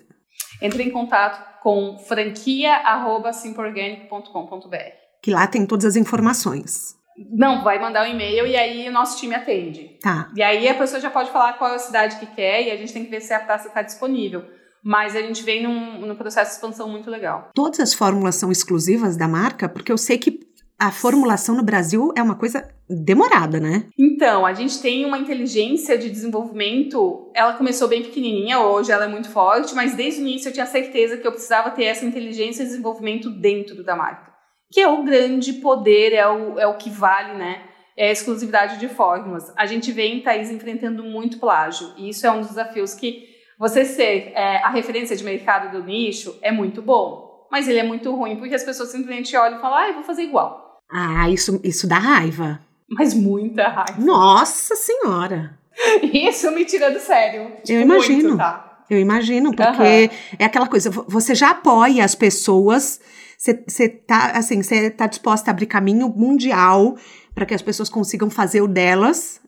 Entre em contato com franquia.simpleorganic.com.br que lá tem todas as informações. Não, vai mandar um e-mail e aí o nosso time atende. Tá. E aí a pessoa já pode falar qual é a cidade que quer e a gente tem que ver se a praça está disponível. Mas a gente vem num, num processo de expansão muito legal. Todas as fórmulas são exclusivas da marca? Porque eu sei que a formulação no Brasil é uma coisa demorada, né? Então, a gente tem uma inteligência de desenvolvimento. Ela começou bem pequenininha, hoje ela é muito forte, mas desde o início eu tinha certeza que eu precisava ter essa inteligência de desenvolvimento dentro da marca que é o grande poder, é o, é o que vale, né? É a exclusividade de fórmulas. A gente vem, Thaís, enfrentando muito plágio, e isso é um dos desafios que você ser é, a referência de mercado do nicho é muito bom, mas ele é muito ruim porque as pessoas simplesmente olham e falam, ah, eu vou fazer igual. Ah, isso, isso dá raiva. Mas muita raiva. Nossa Senhora! *laughs* Isso me tira do sério. Tipo, eu imagino. Muito, tá? Eu imagino, porque uhum. é aquela coisa, você já apoia as pessoas você tá, assim, você tá disposta a abrir caminho mundial para que as pessoas consigam fazer o delas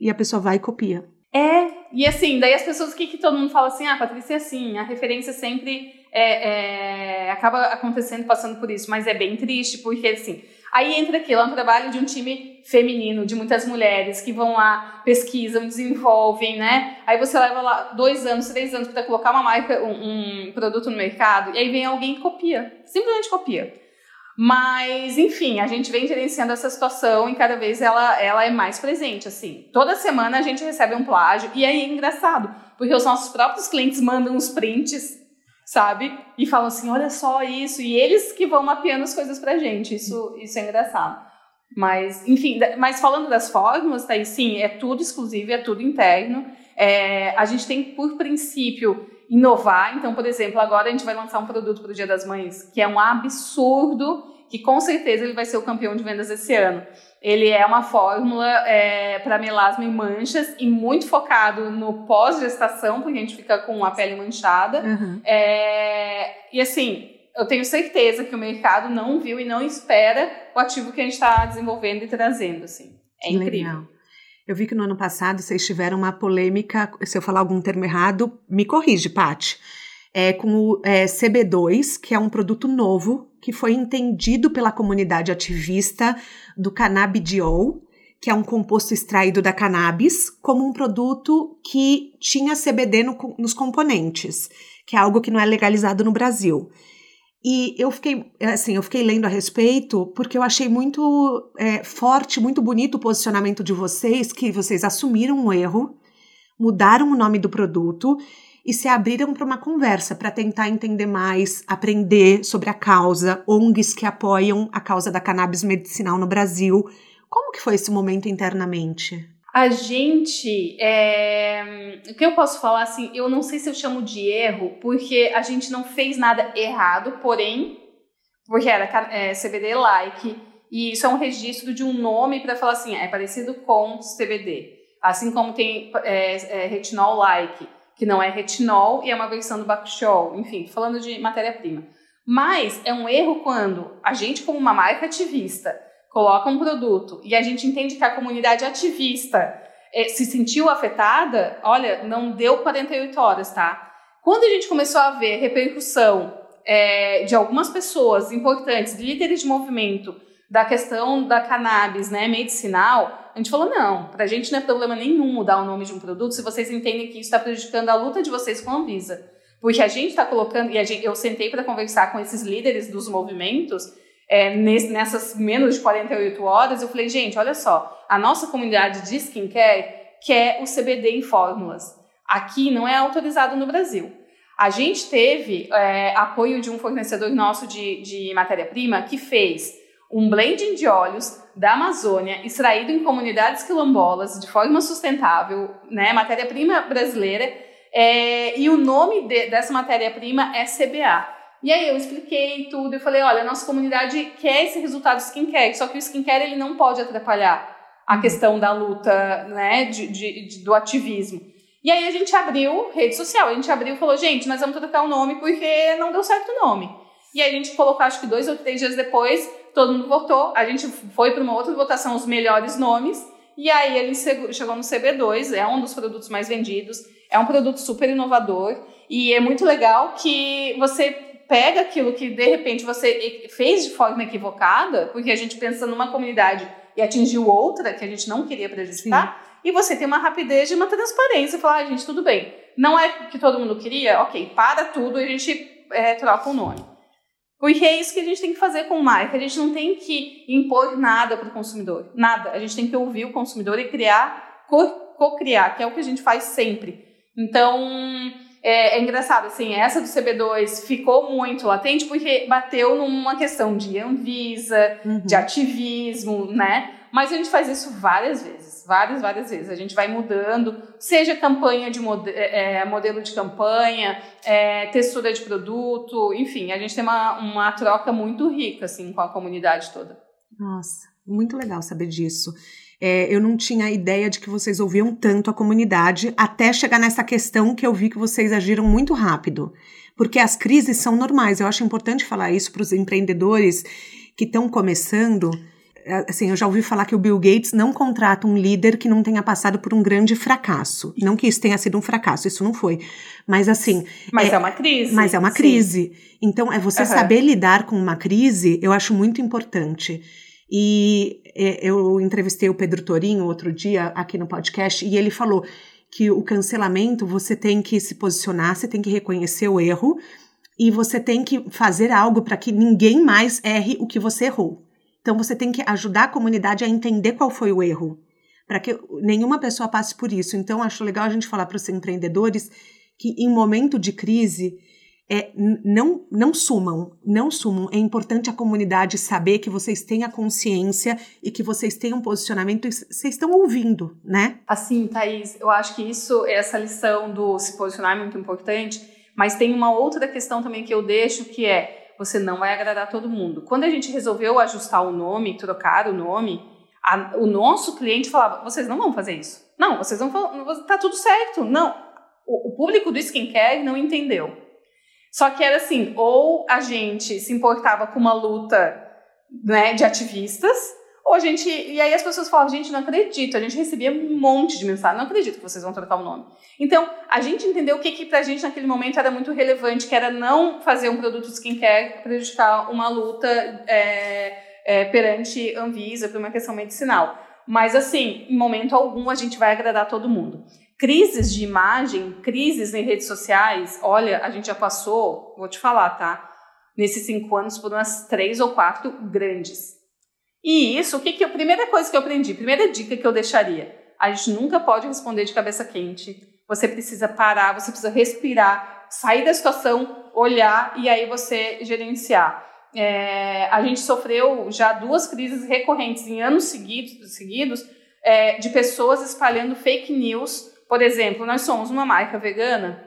e a pessoa vai e copia. É, e assim, daí as pessoas, o que, que todo mundo fala assim, ah, Patrícia, é assim, a referência sempre é, é, acaba acontecendo, passando por isso, mas é bem triste, porque assim, Aí entra aquilo, é um trabalho de um time feminino, de muitas mulheres que vão lá, pesquisam, desenvolvem, né? Aí você leva lá dois anos, três anos para colocar uma marca, um, um, produto no mercado, e aí vem alguém e copia. Simplesmente copia. Mas, enfim, a gente vem gerenciando essa situação e cada vez ela, ela é mais presente, assim. Toda semana a gente recebe um plágio, e aí é engraçado, porque os nossos próprios clientes mandam os prints sabe? E falam assim, olha só isso. E eles que vão mapeando as coisas pra gente. Isso, isso é engraçado. Mas, enfim, mas falando das fórmulas, tá aí, sim, é tudo exclusivo, é tudo interno. É, a gente tem, por princípio, inovar. Então, por exemplo, agora a gente vai lançar um produto para o Dia das Mães que é um absurdo, que com certeza ele vai ser o campeão de vendas esse ano. Ele é uma fórmula é, para melasma e manchas e muito focado no pós-gestação, porque a gente fica com a pele manchada. Uhum. É, e assim, eu tenho certeza que o mercado não viu e não espera o ativo que a gente está desenvolvendo e trazendo, assim. É incrível. Legal. Eu vi que no ano passado vocês tiveram uma polêmica, se eu falar algum termo errado, me corrige, Paty. É, com o é, CB2, que é um produto novo que foi entendido pela comunidade ativista do cannabidiol, que é um composto extraído da cannabis, como um produto que tinha CBD no, nos componentes, que é algo que não é legalizado no Brasil. E eu fiquei, assim, eu fiquei lendo a respeito porque eu achei muito é, forte, muito bonito o posicionamento de vocês, que vocês assumiram um erro, mudaram o nome do produto e se abriram para uma conversa para tentar entender mais, aprender sobre a causa, ONGs que apoiam a causa da cannabis medicinal no Brasil. Como que foi esse momento internamente? A gente, é... o que eu posso falar assim, eu não sei se eu chamo de erro, porque a gente não fez nada errado, porém, porque era é, CBD like, e isso é um registro de um nome para falar assim, é parecido com CBD. Assim como tem é, é, retinol like, que não é retinol e é uma versão do Bacchol, enfim, falando de matéria-prima. Mas é um erro quando a gente, como uma marca ativista, coloca um produto e a gente entende que a comunidade ativista é, se sentiu afetada, olha, não deu 48 horas, tá? Quando a gente começou a ver repercussão é, de algumas pessoas importantes, líderes de movimento, da questão da cannabis né, medicinal, a gente falou: não, para a gente não é problema nenhum mudar o nome de um produto se vocês entendem que isso está prejudicando a luta de vocês com a Anvisa. Porque a gente está colocando, e gente, eu sentei para conversar com esses líderes dos movimentos é, nessas menos de 48 horas, eu falei, gente, olha só, a nossa comunidade de skincare quer o CBD em fórmulas. Aqui não é autorizado no Brasil. A gente teve é, apoio de um fornecedor nosso de, de matéria-prima que fez um blending de óleos da Amazônia, extraído em comunidades quilombolas de forma sustentável, né, matéria-prima brasileira, é, e o nome de, dessa matéria-prima é CBA. E aí eu expliquei tudo, eu falei, olha, a nossa comunidade quer esse resultado skincare, só que o skincare ele não pode atrapalhar a uhum. questão da luta, né, de, de, de, do ativismo. E aí a gente abriu rede social, a gente abriu e falou, gente, nós vamos trocar o nome porque não deu certo o nome. E aí a gente colocou, acho que dois ou três dias depois, todo mundo votou, a gente foi para uma outra votação, os melhores nomes, e aí ele chegou no CB2, é um dos produtos mais vendidos, é um produto super inovador, e é muito legal que você pega aquilo que de repente você fez de forma equivocada, porque a gente pensa numa comunidade e atingiu outra que a gente não queria prejudicar, Sim. e você tem uma rapidez e uma transparência, falar, ah, gente, tudo bem, não é que todo mundo queria, ok, para tudo e a gente é, troca o nome. Porque é isso que a gente tem que fazer com marca. A gente não tem que impor nada para o consumidor. Nada. A gente tem que ouvir o consumidor e criar, co-criar, que é o que a gente faz sempre. Então, é, é, engraçado, assim, essa do CB2 ficou muito latente porque bateu numa questão de Anvisa, uhum. de ativismo, né? Mas a gente faz isso várias vezes, várias, várias vezes. A gente vai mudando, seja campanha de mod é, é, modelo de campanha, é, textura de produto, enfim, a gente tem uma, uma troca muito rica, assim, com a comunidade toda. Nossa, muito legal saber disso. É, eu não tinha ideia de que vocês ouviam tanto a comunidade, até chegar nessa questão que eu vi que vocês agiram muito rápido. Porque as crises são normais. Eu acho importante falar isso para os empreendedores que estão começando assim, eu já ouvi falar que o Bill Gates não contrata um líder que não tenha passado por um grande fracasso. Não que isso tenha sido um fracasso, isso não foi. Mas assim. Mas é, é uma crise. Mas é uma crise. Sim. Então, é você uhum. saber lidar com uma crise, eu acho muito importante. E é, eu entrevistei o Pedro Torinho outro dia aqui no podcast e ele falou que o cancelamento você tem que se posicionar, você tem que reconhecer o erro e você tem que fazer algo para que ninguém mais erre o que você errou. Então você tem que ajudar a comunidade a entender qual foi o erro, para que nenhuma pessoa passe por isso. Então acho legal a gente falar para os empreendedores que em momento de crise é, não, não sumam, não sumam. É importante a comunidade saber que vocês têm a consciência e que vocês têm um posicionamento e vocês estão ouvindo, né? Assim, Thaís, eu acho que isso, essa lição do se posicionar é muito importante, mas tem uma outra questão também que eu deixo que é você não vai agradar todo mundo. Quando a gente resolveu ajustar o nome, trocar o nome, a, o nosso cliente falava: vocês não vão fazer isso. Não, vocês vão falar, tá tudo certo. Não. O, o público do skincare não entendeu. Só que era assim, ou a gente se importava com uma luta né, de ativistas, ou a gente. E aí as pessoas falavam, gente, não acredito. A gente recebia um monte de mensagem, não acredito que vocês vão trocar o nome. Então, a gente entendeu o que, que pra gente naquele momento era muito relevante, que era não fazer um produto skincare prejudicar uma luta é, é, perante Anvisa por uma questão medicinal. Mas, assim, em momento algum a gente vai agradar todo mundo. Crises de imagem, crises em redes sociais, olha, a gente já passou, vou te falar, tá? Nesses cinco anos por umas três ou quatro grandes. E isso, o que, que a primeira coisa que eu aprendi, primeira dica que eu deixaria, a gente nunca pode responder de cabeça quente. Você precisa parar, você precisa respirar, sair da situação, olhar e aí você gerenciar. É, a gente sofreu já duas crises recorrentes em anos seguidos, seguidos é, de pessoas espalhando fake news. Por exemplo, nós somos uma marca vegana,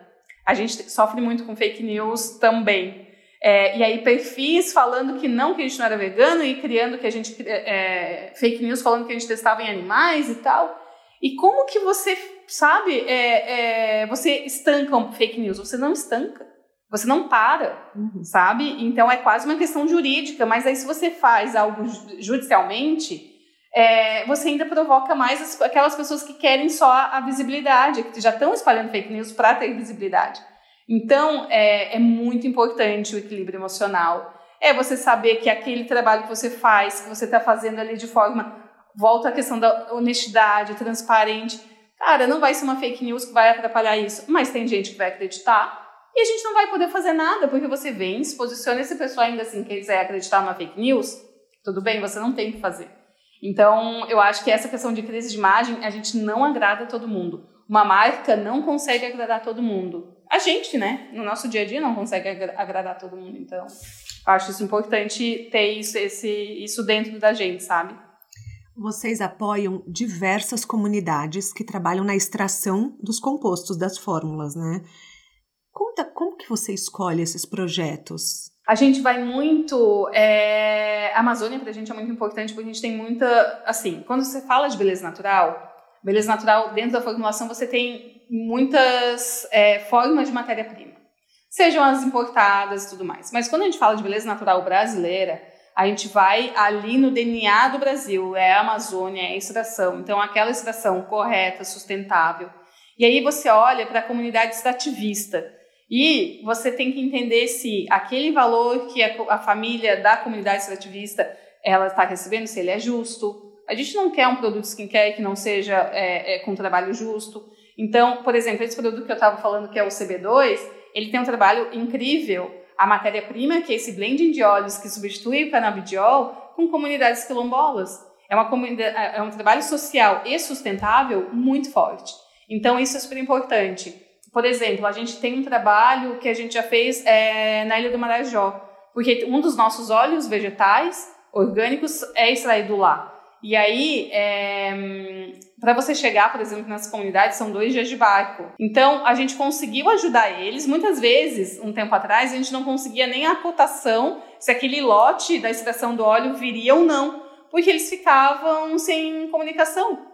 a gente sofre muito com fake news também. É, e aí perfis falando que não, que a gente não era vegano e criando que a gente é, é, fake news falando que a gente testava em animais e tal. E como que você sabe, é, é, você estanca um fake news? Você não estanca. Você não para, uhum. sabe? Então é quase uma questão jurídica, mas aí se você faz algo judicialmente, é, você ainda provoca mais as, aquelas pessoas que querem só a visibilidade, que já estão espalhando fake news para ter visibilidade. Então, é, é muito importante o equilíbrio emocional. É você saber que aquele trabalho que você faz, que você está fazendo ali de forma. Volta à questão da honestidade, transparente. Cara, não vai ser uma fake news que vai atrapalhar isso, mas tem gente que vai acreditar. E a gente não vai poder fazer nada, porque você vem, se posiciona esse pessoal ainda assim quiser acreditar numa fake news, tudo bem, você não tem o que fazer. Então, eu acho que essa questão de crise de imagem, a gente não agrada todo mundo. Uma marca não consegue agradar todo mundo a gente, né, no nosso dia a dia não consegue agradar todo mundo. Então, acho isso importante ter isso, esse, isso dentro da gente, sabe? Vocês apoiam diversas comunidades que trabalham na extração dos compostos das fórmulas, né? Conta como que você escolhe esses projetos? A gente vai muito. É, a Amazônia para a gente é muito importante porque a gente tem muita. Assim, quando você fala de beleza natural, beleza natural, dentro da formulação você tem muitas é, formas de matéria-prima, sejam as importadas e tudo mais. Mas quando a gente fala de beleza natural brasileira, a gente vai ali no DNA do Brasil, é a Amazônia, é a extração. Então, aquela extração correta, sustentável. E aí você olha para a comunidade extrativista e você tem que entender se aquele valor que a, família da comunidade extrativista ela está recebendo, se ele é justo, a gente não quer um produto skincare que não seja é, é, com trabalho justo. Então, por exemplo, esse produto que eu estava falando, que é o CB2, ele tem um trabalho incrível. A matéria-prima, que é esse blending de óleos que substitui o canabidiol, com comunidades quilombolas. É, uma é, é um trabalho social e sustentável muito forte. Então, isso é super importante. Por exemplo, a gente tem um trabalho que a gente já fez é, na Ilha do Marajó, porque um dos nossos óleos vegetais orgânicos é extraído lá. E aí, é, para você chegar, por exemplo, nas comunidades, são dois dias de barco. Então, a gente conseguiu ajudar eles. Muitas vezes, um tempo atrás, a gente não conseguia nem a cotação se aquele lote da extração do óleo viria ou não, porque eles ficavam sem comunicação.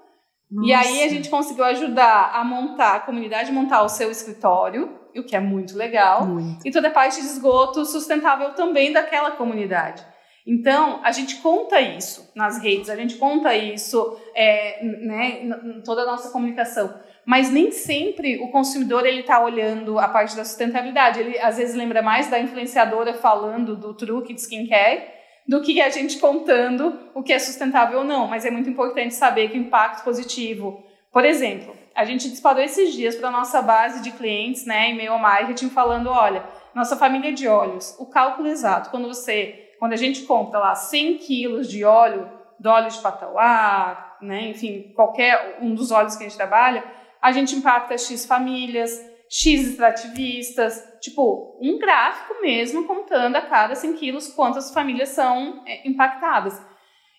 Nossa. E aí a gente conseguiu ajudar a montar, a comunidade montar o seu escritório, o que é muito legal, muito. e toda a parte de esgoto sustentável também daquela comunidade. Então, a gente conta isso nas redes, a gente conta isso é, né, em toda a nossa comunicação. Mas nem sempre o consumidor ele está olhando a parte da sustentabilidade. Ele às vezes lembra mais da influenciadora falando do truque de skincare do que a gente contando o que é sustentável ou não. Mas é muito importante saber que o impacto positivo. Por exemplo, a gente disparou esses dias para a nossa base de clientes, né, e-mail marketing, falando: olha, nossa família de óleos, o cálculo exato, quando você quando a gente compra lá 100 quilos de óleo, do óleo de patauá, né, enfim, qualquer um dos óleos que a gente trabalha, a gente impacta X famílias, X extrativistas, tipo, um gráfico mesmo contando a cada 100 quilos quantas famílias são é, impactadas.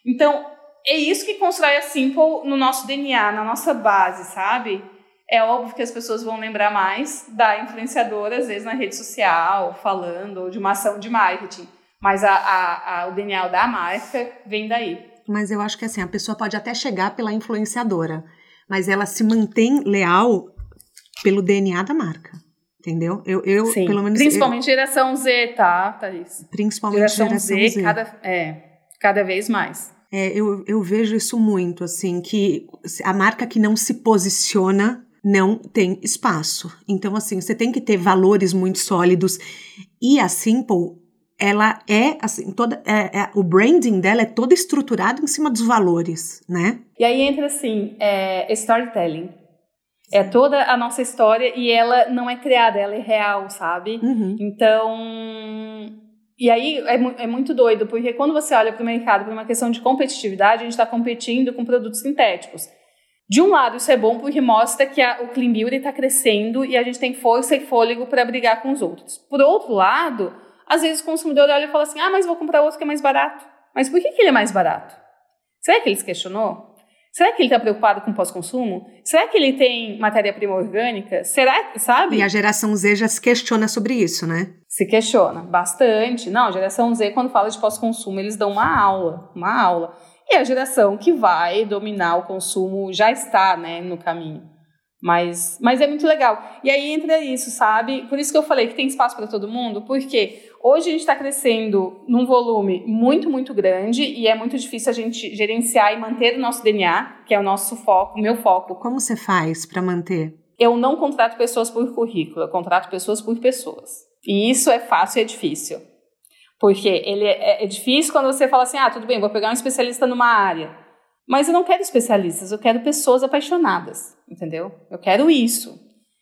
Então, é isso que constrói a Simple no nosso DNA, na nossa base, sabe? É óbvio que as pessoas vão lembrar mais da influenciadora, às vezes na rede social, falando, ou de uma ação de marketing. Mas a, a, a, o DNA da marca vem daí. Mas eu acho que assim, a pessoa pode até chegar pela influenciadora, mas ela se mantém leal pelo DNA da marca. Entendeu? Eu, eu Sim, pelo menos. Principalmente eu, geração Z, tá, Thaís? Principalmente geração, geração Z, Z. Cada, é, cada vez mais. É, eu, eu vejo isso muito, assim, que a marca que não se posiciona não tem espaço. Então, assim, você tem que ter valores muito sólidos. E a Simple, ela é, assim, toda. É, é, o branding dela é todo estruturado em cima dos valores, né? E aí entra, assim, é, storytelling. É toda a nossa história e ela não é criada, ela é real, sabe? Uhum. Então. E aí é, é, muito doido, porque quando você olha para o mercado por uma questão de competitividade, a gente está competindo com produtos sintéticos. De um lado, isso é bom porque mostra que a, o clean beauty está crescendo e a gente tem força e fôlego para brigar com os outros. Por outro lado, às vezes o consumidor olha e fala assim: ah, mas vou comprar outro que é mais barato. Mas por que, que ele é mais barato? Será que ele se questionou? Será que ele está preocupado com pós-consumo? Será que ele tem matéria-prima orgânica? Será que, sabe? E a geração Z já se questiona sobre isso, né? Se questiona bastante. Não, a geração Z, quando fala de pós-consumo, eles dão uma aula, uma aula. E a geração que vai dominar o consumo já está, né, no caminho. Mas, mas é muito legal. E aí entra isso, sabe? Por isso que eu falei que tem espaço para todo mundo, porque hoje a gente está crescendo num volume muito, muito grande e é muito difícil a gente gerenciar e manter o nosso DNA, que é o nosso foco, o meu foco. Como você faz para manter? Eu não contrato pessoas por currículo, eu contrato pessoas por pessoas. E isso é fácil e é difícil. Porque ele é, é difícil quando você fala assim: ah, tudo bem, vou pegar um especialista numa área. Mas eu não quero especialistas, eu quero pessoas apaixonadas, entendeu? Eu quero isso.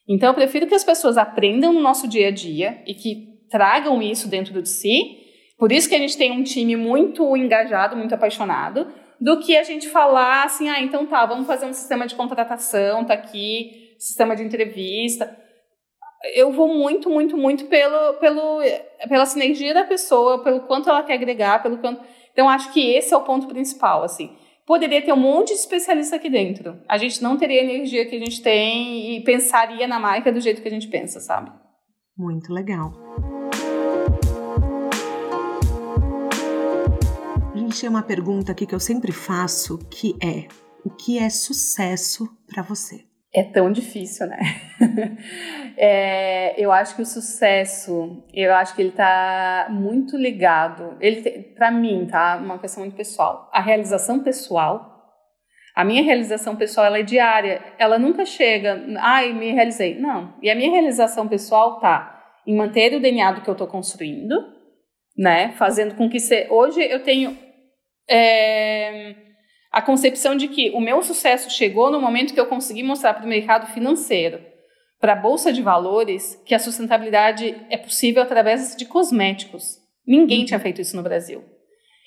Então eu prefiro que as pessoas aprendam no nosso dia a dia e que tragam isso dentro de si. Por isso que a gente tem um time muito engajado, muito apaixonado, do que a gente falar assim, ah, então tá, vamos fazer um sistema de contratação, tá aqui, sistema de entrevista. Eu vou muito, muito, muito pelo, pelo, pela sinergia da pessoa, pelo quanto ela quer agregar, pelo quanto. Então acho que esse é o ponto principal, assim poderia ter um monte de especialista aqui dentro. A gente não teria a energia que a gente tem e pensaria na marca do jeito que a gente pensa, sabe? Muito legal. A gente tem uma pergunta aqui que eu sempre faço, que é: o que é sucesso para você? É tão difícil, né? *laughs* é, eu acho que o sucesso, eu acho que ele tá muito ligado. Ele, para mim, tá? Uma questão muito pessoal. A realização pessoal, a minha realização pessoal, ela é diária. Ela nunca chega, ai, me realizei. Não. E a minha realização pessoal tá em manter o DNA do que eu tô construindo, né? Fazendo com que se, hoje eu tenho é, a concepção de que o meu sucesso chegou no momento que eu consegui mostrar para o mercado financeiro, para a bolsa de valores, que a sustentabilidade é possível através de cosméticos. Ninguém tinha feito isso no Brasil.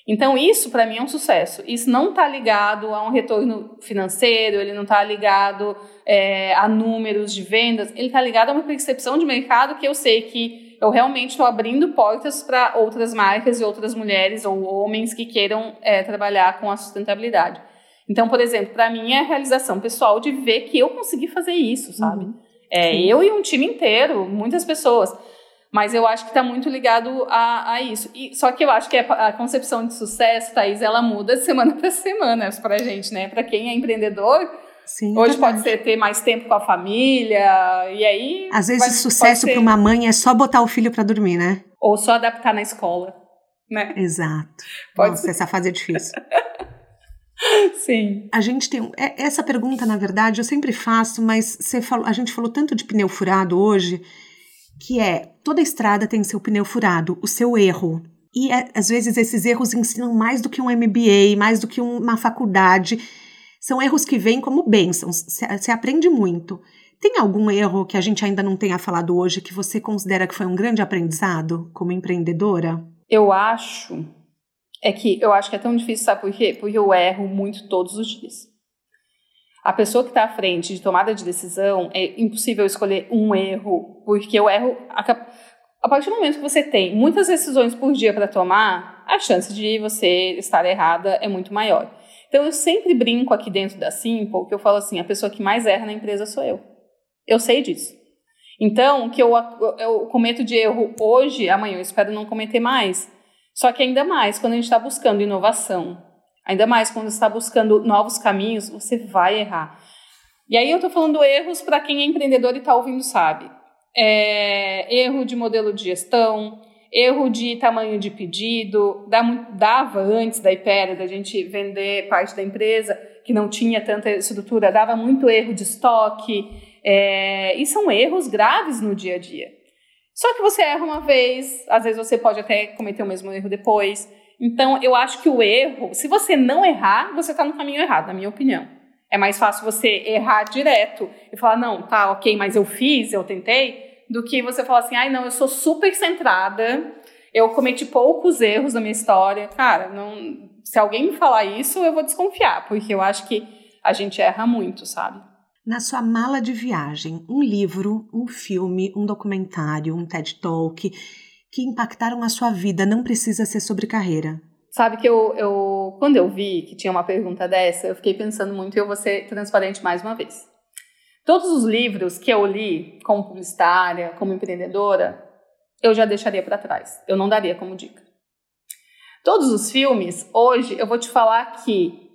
Então, isso para mim é um sucesso. Isso não está ligado a um retorno financeiro, ele não está ligado é, a números de vendas, ele está ligado a uma percepção de mercado que eu sei que eu realmente estou abrindo portas para outras marcas e outras mulheres ou homens que queiram é, trabalhar com a sustentabilidade. Então, por exemplo, para mim é a realização pessoal de ver que eu consegui fazer isso, sabe? Uhum. É, eu e um time inteiro, muitas pessoas. Mas eu acho que está muito ligado a, a isso. E, só que eu acho que a, a concepção de sucesso, Thaís, ela muda de semana *laughs* para semana para a gente, né? Para quem é empreendedor, Sim, Hoje pode ser ter mais tempo com a família, e aí. Às vezes, vai, sucesso para uma mãe é só botar o filho para dormir, né? Ou só adaptar na escola, né? Exato. Pode Nossa, ser. essa fase é difícil. *laughs* Sim. A gente tem. É, essa pergunta, na verdade, eu sempre faço, mas você falou, a gente falou tanto de pneu furado hoje, que é toda estrada tem seu pneu furado, o seu erro. E é, às vezes esses erros ensinam mais do que um MBA, mais do que uma faculdade são erros que vêm como bênçãos, você aprende muito. Tem algum erro que a gente ainda não tenha falado hoje que você considera que foi um grande aprendizado como empreendedora? Eu acho é que eu acho que é tão difícil, sabe por quê? Porque eu erro muito todos os dias. A pessoa que está à frente de tomada de decisão é impossível escolher um erro, porque eu erro. A, a partir do momento que você tem muitas decisões por dia para tomar, a chance de você estar errada é muito maior. Então eu sempre brinco aqui dentro da Simple que eu falo assim: a pessoa que mais erra na empresa sou eu. Eu sei disso. Então, o que eu, eu cometo de erro hoje, amanhã eu espero não cometer mais. Só que ainda mais quando a gente está buscando inovação, ainda mais quando está buscando novos caminhos, você vai errar. E aí eu estou falando erros para quem é empreendedor e está ouvindo sabe. é, erro de modelo de gestão, erro de tamanho de pedido, dava antes da Ipera, da gente vender parte da empresa, que não tinha tanta estrutura, dava muito erro de estoque, é, e são erros graves no dia a dia. Só que você erra uma vez, às vezes você pode até cometer o mesmo erro depois. Então, eu acho que o erro, se você não errar, você está no caminho errado, na minha opinião. É mais fácil você errar direto e falar, não, tá, ok, mas eu fiz, eu tentei, do que você falar assim, ai não, eu sou super centrada, eu cometi poucos erros na minha história. Cara, não, se alguém me falar isso, eu vou desconfiar, porque eu acho que a gente erra muito, sabe? Na sua mala de viagem, um livro, um filme, um documentário, um TED Talk que impactaram a sua vida, não precisa ser sobre carreira. Sabe que eu, eu quando eu vi que tinha uma pergunta dessa, eu fiquei pensando muito e eu vou ser transparente mais uma vez. Todos os livros que eu li como publicitária, como empreendedora, eu já deixaria para trás. Eu não daria como dica. Todos os filmes, hoje eu vou te falar que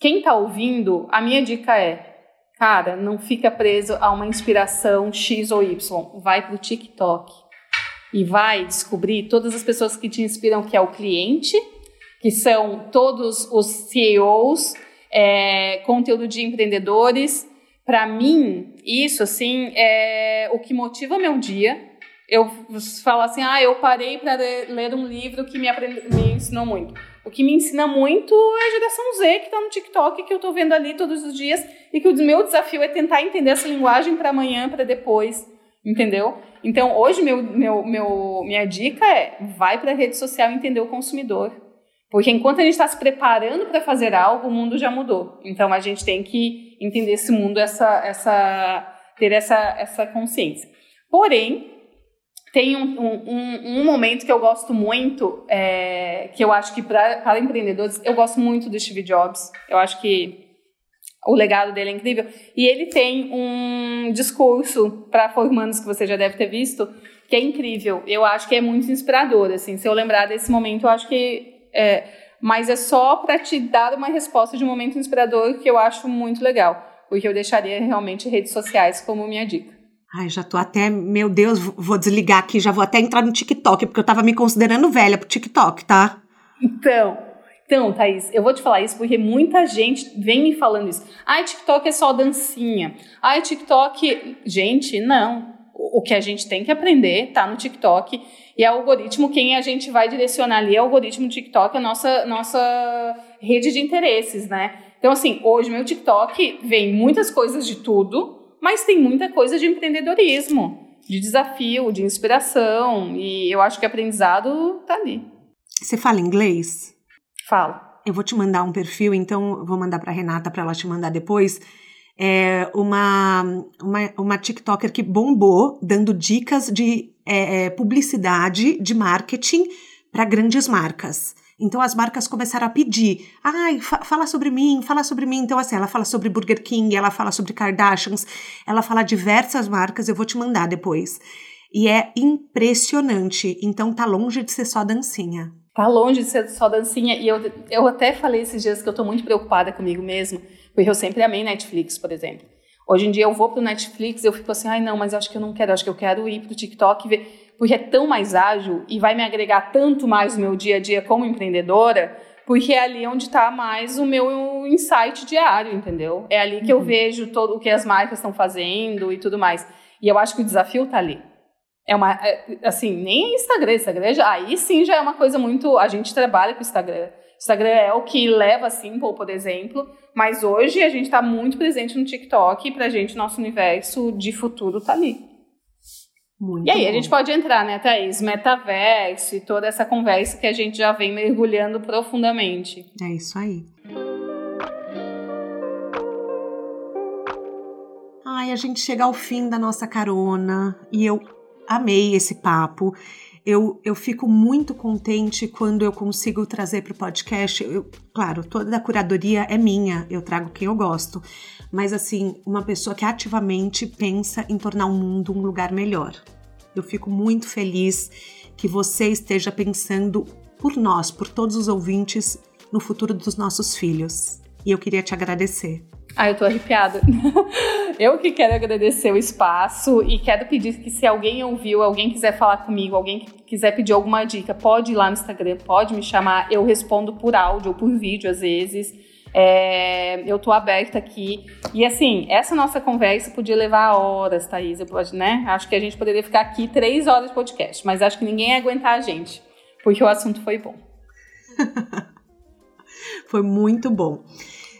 quem está ouvindo, a minha dica é, cara, não fica preso a uma inspiração X ou Y. Vai para o TikTok e vai descobrir todas as pessoas que te inspiram, que é o cliente, que são todos os CEOs, é, conteúdo de empreendedores, para mim, isso assim é o que motiva meu dia. Eu falo assim, ah, eu parei para ler um livro que me, aprend... me ensinou muito. O que me ensina muito é a geração Z que está no TikTok, que eu estou vendo ali todos os dias, e que o meu desafio é tentar entender essa linguagem para amanhã, para depois, entendeu? Então, hoje, meu, meu, meu, minha dica é: vai para a rede social entender o consumidor. Porque enquanto a gente está se preparando para fazer algo, o mundo já mudou. Então, a gente tem que entender esse mundo, essa, essa, ter essa, essa consciência. Porém, tem um, um, um momento que eu gosto muito, é, que eu acho que para empreendedores, eu gosto muito do Steve Jobs. Eu acho que o legado dele é incrível. E ele tem um discurso para formandos que você já deve ter visto, que é incrível. Eu acho que é muito inspirador. Assim, se eu lembrar desse momento, eu acho que é, mas é só para te dar uma resposta de um momento inspirador que eu acho muito legal, porque eu deixaria realmente redes sociais como minha dica. Ai, já tô até, meu Deus, vou desligar aqui, já vou até entrar no TikTok, porque eu tava me considerando velha pro TikTok, tá? Então, então, Thaís, eu vou te falar isso porque muita gente vem me falando isso. Ai, TikTok é só dancinha. Ai, TikTok. Gente, não o que a gente tem que aprender está no TikTok e é o algoritmo quem a gente vai direcionar ali é o algoritmo do TikTok, a nossa nossa rede de interesses, né? Então assim, hoje meu TikTok vem muitas coisas de tudo, mas tem muita coisa de empreendedorismo, de desafio, de inspiração e eu acho que aprendizado tá ali. Você fala inglês? Falo. Eu vou te mandar um perfil, então vou mandar para Renata para ela te mandar depois é, uma, uma, uma TikToker que bombou dando dicas de é, é publicidade, de marketing para grandes marcas. Então as marcas começaram a pedir, ai, fa fala sobre mim, fala sobre mim. Então assim, ela fala sobre Burger King, ela fala sobre Kardashians, ela fala diversas marcas, eu vou te mandar depois. E é impressionante. Então tá longe de ser só dancinha. Tá longe de ser só dancinha. E eu, eu até falei esses dias que eu tô muito preocupada comigo mesmo porque eu sempre amei Netflix, por exemplo. Hoje em dia eu vou pro Netflix e eu fico assim, ai não, mas acho que eu não quero, acho que eu quero ir pro TikTok ver, porque é tão mais ágil e vai me agregar tanto mais no meu dia a dia como empreendedora, porque é ali onde está mais o meu insight diário, entendeu? É ali que eu uhum. vejo todo o que as marcas estão fazendo e tudo mais. E eu acho que o desafio está ali. É uma, é, assim, nem Instagram, Instagram já, aí sim já é uma coisa muito, a gente trabalha com Instagram. Instagram é o que leva a Simple, por exemplo, mas hoje a gente está muito presente no TikTok e pra gente nosso universo de futuro tá ali. Muito e aí bom. a gente pode entrar, né, Thaís? Metaverso e toda essa conversa que a gente já vem mergulhando profundamente. É isso aí. Ai, a gente chega ao fim da nossa carona e eu amei esse papo. Eu, eu fico muito contente quando eu consigo trazer para o podcast. Eu, claro, toda a curadoria é minha, eu trago quem eu gosto, mas assim, uma pessoa que ativamente pensa em tornar o mundo um lugar melhor. Eu fico muito feliz que você esteja pensando por nós, por todos os ouvintes, no futuro dos nossos filhos. E eu queria te agradecer. Ah, eu tô arrepiada. *laughs* Eu que quero agradecer o espaço e quero pedir que se alguém ouviu, alguém quiser falar comigo, alguém quiser pedir alguma dica, pode ir lá no Instagram, pode me chamar. Eu respondo por áudio ou por vídeo às vezes. É, eu tô aberta aqui. E assim, essa nossa conversa podia levar horas, Thaís. Eu, né? Acho que a gente poderia ficar aqui três horas de podcast, mas acho que ninguém ia aguentar a gente, porque o assunto foi bom. *laughs* foi muito bom.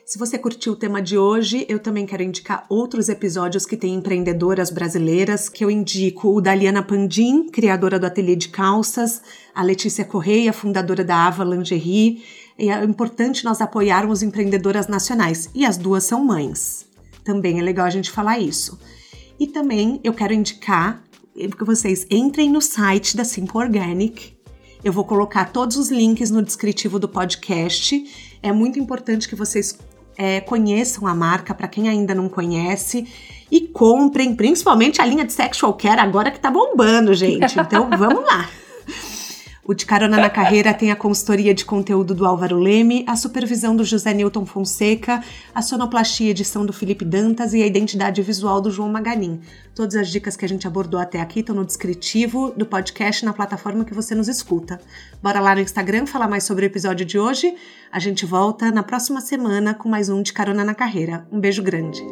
Se você curtiu o tema de hoje, eu também quero indicar outros episódios que tem empreendedoras brasileiras, que eu indico o da Liana Pandim, criadora do Ateliê de Calças, a Letícia Correia, fundadora da Ava Lingerie, é importante nós apoiarmos empreendedoras nacionais. E as duas são mães. Também é legal a gente falar isso. E também eu quero indicar que vocês entrem no site da Simple Organic. Eu vou colocar todos os links no descritivo do podcast. É muito importante que vocês é, conheçam a marca, para quem ainda não conhece, e comprem, principalmente a linha de sexual care agora que tá bombando, gente. Então vamos lá. *laughs* O De Carona na Carreira tem a consultoria de conteúdo do Álvaro Leme, a supervisão do José Newton Fonseca, a sonoplastia edição do Felipe Dantas e a identidade visual do João Maganin. Todas as dicas que a gente abordou até aqui estão no descritivo do podcast na plataforma que você nos escuta. Bora lá no Instagram falar mais sobre o episódio de hoje. A gente volta na próxima semana com mais um De Carona na Carreira. Um beijo grande.